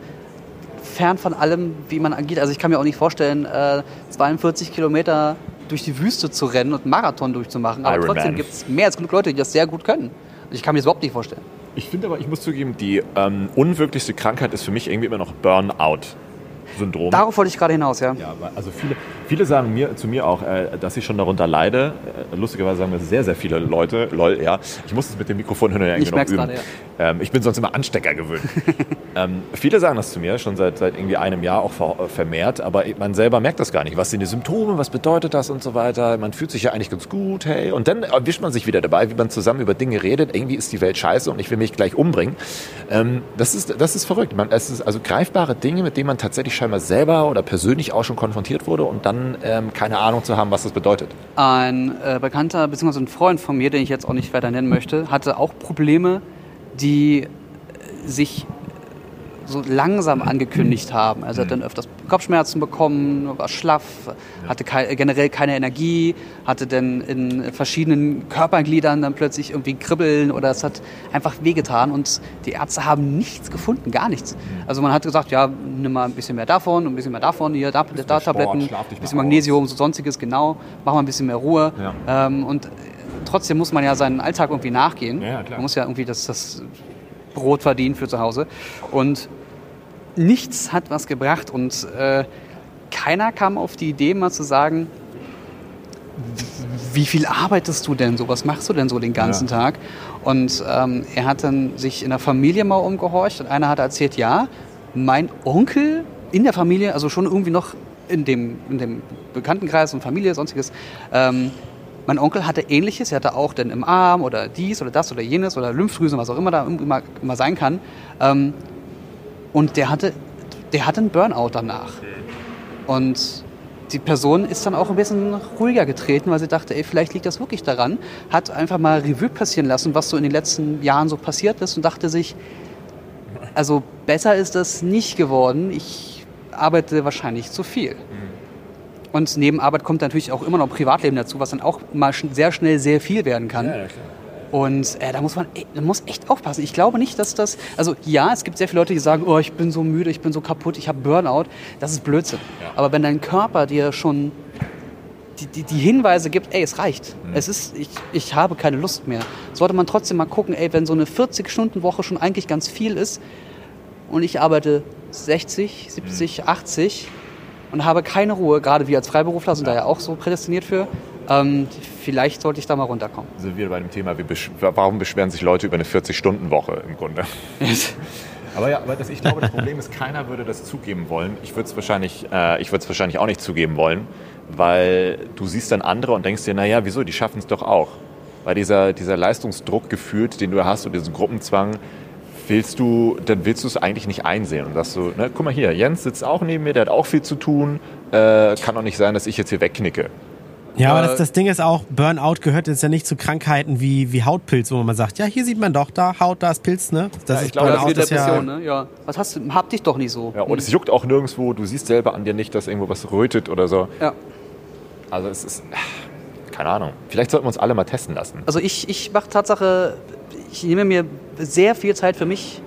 fern von allem, wie man agiert. Also ich kann mir auch nicht vorstellen, äh, 42 Kilometer durch die Wüste zu rennen und einen Marathon durchzumachen. Aber Iron trotzdem gibt es mehr als genug Leute, die das sehr gut können. Ich kann mir das überhaupt nicht vorstellen. Ich finde aber, ich muss zugeben, die ähm, unwirklichste Krankheit ist für mich irgendwie immer noch Burnout-Syndrom. Darauf wollte ich gerade hinaus, ja. Ja, also viele, viele sagen mir, zu mir auch, äh, dass ich schon darunter leide. Äh, lustigerweise sagen mir sehr, sehr viele Leute, lol, ja, ich muss es mit dem Mikrofon hin und her Ich noch üben. gerade, ähm, ich bin sonst immer Anstecker gewöhnt. [LAUGHS] ähm, viele sagen das zu mir, schon seit, seit irgendwie einem Jahr auch äh, vermehrt, aber man selber merkt das gar nicht. Was sind die Symptome, was bedeutet das und so weiter. Man fühlt sich ja eigentlich ganz gut, hey. Und dann erwischt man sich wieder dabei, wie man zusammen über Dinge redet. Irgendwie ist die Welt scheiße und ich will mich gleich umbringen. Ähm, das, ist, das ist verrückt. Man, es ist also greifbare Dinge, mit denen man tatsächlich scheinbar selber oder persönlich auch schon konfrontiert wurde und dann ähm, keine Ahnung zu haben, was das bedeutet. Ein äh, Bekannter bzw. ein Freund von mir, den ich jetzt auch nicht weiter nennen möchte, hatte auch Probleme, die äh, sich so langsam angekündigt haben. Also er hat dann öfters Kopfschmerzen bekommen, war schlaff, hatte kei generell keine Energie, hatte dann in verschiedenen Körpergliedern dann plötzlich irgendwie Kribbeln oder es hat einfach wehgetan und die Ärzte haben nichts gefunden, gar nichts. Also man hat gesagt, ja, nimm mal ein bisschen mehr davon, ein bisschen mehr davon, hier, da, da Tabletten, ein bisschen aus. Magnesium, so sonstiges, genau, mach mal ein bisschen mehr Ruhe. Ja. Ähm, und trotzdem muss man ja seinen Alltag irgendwie nachgehen. Ja. Man muss ja irgendwie das, das Brot verdienen für zu Hause. Und nichts hat was gebracht. Und äh, keiner kam auf die Idee, mal zu sagen, wie viel arbeitest du denn so? Was machst du denn so den ganzen Ja. Tag? Und ähm, er hat dann sich in der Familie mal umgehorcht und einer hat erzählt, ja, mein Onkel in der Familie, also schon irgendwie noch in dem, in dem Bekanntenkreis und Familie, sonstiges, ähm, mein Onkel hatte ähnliches, er hatte auch dann im Arm oder dies oder das oder jenes oder Lymphdrüsen, was auch immer da immer, immer sein kann. Ähm, und der hatte, der hatte einen Burnout danach. Und die Person ist dann auch ein bisschen ruhiger getreten, weil sie dachte, ey, vielleicht liegt das wirklich daran. Hat einfach mal Revue passieren lassen, was so in den letzten Jahren so passiert ist und dachte sich, also besser ist das nicht geworden. Ich arbeite wahrscheinlich zu viel. Und neben Arbeit kommt natürlich auch immer noch Privatleben dazu, was dann auch mal sehr schnell sehr viel werden kann. Und äh, da muss man e- da muss echt aufpassen. Ich glaube nicht, dass das. Also ja, es gibt sehr viele Leute, die sagen, oh, ich bin so müde, ich bin so kaputt, ich habe Burnout. Das ist Blödsinn. Aber wenn dein Körper dir schon die, die, die Hinweise gibt, ey, es reicht. Es ist, ich, ich habe keine Lust mehr. Sollte man trotzdem mal gucken, ey, wenn so eine 40-Stunden-Woche schon eigentlich ganz viel ist und ich arbeite 60, 70, 80 und habe keine Ruhe, gerade wir als Freiberufler sind da ja auch so prädestiniert für, ähm, vielleicht sollte ich da mal runterkommen. Sind wir bei dem Thema, wie besch warum beschweren sich Leute über eine 40-Stunden-Woche im Grunde? [LAUGHS] Aber ja, aber das, ich glaube, das Problem ist, keiner würde das zugeben wollen. Ich würde es wahrscheinlich, äh, ich wahrscheinlich auch nicht zugeben wollen, weil du siehst dann andere und denkst dir, naja, wieso, die schaffen es doch auch. Weil dieser, dieser Leistungsdruck gefühlt, den du hast und diesen Gruppenzwang, willst du, dann willst du es eigentlich nicht einsehen. Und sagst du, ne, guck mal hier, Jens sitzt auch neben mir, der hat auch viel zu tun, äh, kann doch nicht sein, dass ich jetzt hier wegknicke. Ja, aber Äh, das, das Ding ist auch, Burnout gehört jetzt ja nicht zu Krankheiten wie, wie Hautpilz, wo man sagt, ja, hier sieht man doch, da Haut, da ist Pilz, ne? Das Ja, ich ist glaube, Burnout wie ist ja, Depression, ne? Ja. Was hast du, hab dich doch nicht so. Ja, und es juckt auch nirgendwo, du siehst selber an dir nicht, dass irgendwo was rötet oder so. Ja. Also es ist, keine Ahnung, vielleicht sollten wir uns alle mal testen lassen. Also ich, ich mache Tatsache, ich nehme mir sehr viel Zeit für mich,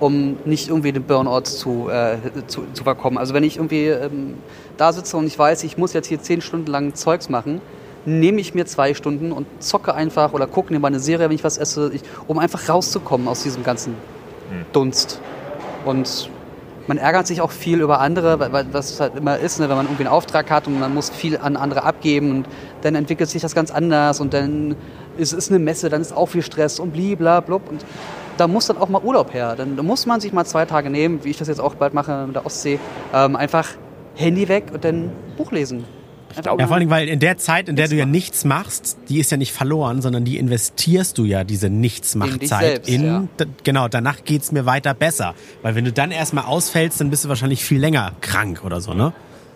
um nicht irgendwie den Burnout zu, äh, zu, zu verkommen. Also wenn ich irgendwie ähm, da sitze und ich weiß, ich muss jetzt hier zehn Stunden lang Zeugs machen, nehme ich mir zwei Stunden und zocke einfach oder gucke mir mal eine Serie, wenn ich was esse, ich, um einfach rauszukommen aus diesem ganzen Dunst. Und man ärgert sich auch viel über andere, das halt immer ist, ne, wenn man irgendwie einen Auftrag hat und man muss viel an andere abgeben und dann entwickelt sich das ganz anders und dann ist es eine Messe, dann ist auch viel Stress und bliblablub und da muss dann auch mal Urlaub her. Dann muss man sich mal zwei Tage nehmen, wie ich das jetzt auch bald mache mit der Ostsee, ähm, einfach Handy weg und dann Buch lesen. Einfach Ja, vor allem, weil in der Zeit, in der du ja nichts machst, die ist ja nicht verloren, sondern die investierst du ja, diese In Nichtsmachtzeit. selbst, in, ja. Genau, danach geht's mir weiter besser. Weil wenn du dann erstmal ausfällst, dann bist du wahrscheinlich viel länger krank oder so, ne?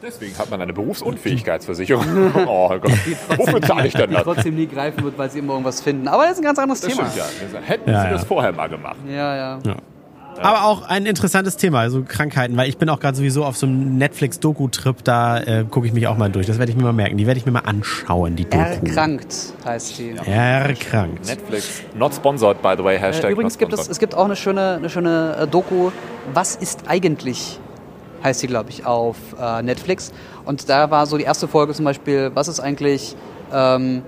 Deswegen hat man eine Berufsunfähigkeitsversicherung. [LAUGHS] oh Gott, wofür zahle ich denn die das? trotzdem nie greifen wird, weil sie immer irgendwas finden. Aber das ist ein ganz anderes Das Thema. stimmt ja. Hätten Ja, sie ja. das vorher mal gemacht. Ja, ja. Aber auch ein interessantes Thema, also Krankheiten, weil ich bin auch gerade sowieso auf so einem Netflix-Doku-Trip, da äh, gucke ich mich auch mal durch. Das werde ich mir mal merken. Die werde ich mir mal anschauen, die Doku. Erkrankt heißt die. Erkrankt. Netflix, not sponsored, by the way, Hashtag Äh, übrigens gibt es, es gibt auch eine schöne, eine schöne äh, Doku, Was ist eigentlich? Heißt die, glaube ich, auf äh, Netflix. Und da war so die erste Folge zum Beispiel, was ist eigentlich, ähm,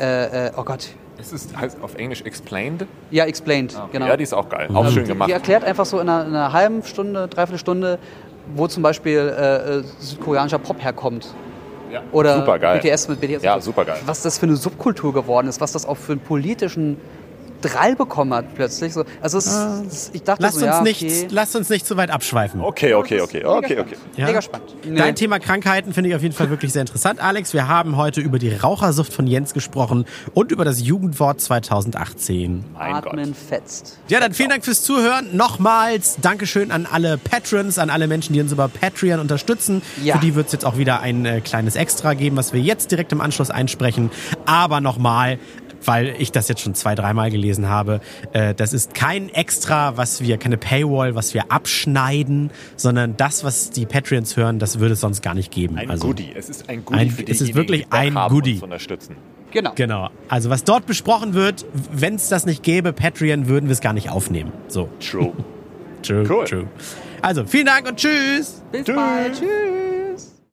äh, äh, oh Gott, Es ist heißt auf Englisch explained. ja, Explained, genau. Ja, die ist auch geil. Auch schön die, gemacht. die erklärt einfach so in einer, in einer halben Stunde, dreiviertel Stunde, wo zum Beispiel äh, äh, südkoreanischer Pop herkommt. Ja, Oder super geil. BTS mit BTS. Ja, super geil. Was das für eine Subkultur geworden ist, was das auch für einen politischen Drall bekommen hat plötzlich. So, also es, es, ich dachte Lasst so, uns, ja, nicht, okay. lasst uns nicht zu weit abschweifen. Okay, okay, okay, okay, okay. Ja? Mega spannend. Nee. Dein Thema Krankheiten finde ich auf jeden Fall wirklich sehr interessant, Alex. Wir haben heute über die Rauchersucht von Jens gesprochen und über das Jugendwort 2018. Mein Atmen Gott. fetzt. Ja, dann vielen Dank fürs Zuhören. Nochmals Dankeschön an alle Patrons, an alle Menschen, die uns über Patreon unterstützen. Ja. Für die wird es jetzt auch wieder ein äh, kleines Extra geben, was wir jetzt direkt im Anschluss einsprechen. Aber nochmal, weil ich das jetzt schon zwei, dreimal gelesen habe, äh, das ist kein Extra, was wir, keine Paywall, was wir abschneiden, sondern das, was die Patreons hören, das würde es sonst gar nicht geben. Ein also, Goodie. Es ist ein Goodie Ein- für es ist wirklich die ein haben, Goodie. unterstützen. Genau. Genau. Also was dort besprochen wird, wenn es das nicht gäbe, Patreon, würden wir es gar nicht aufnehmen. So. True. [LAUGHS] True, Cool. true. Also, vielen Dank und tschüss. Bis Tschüss. bald. Tschüss.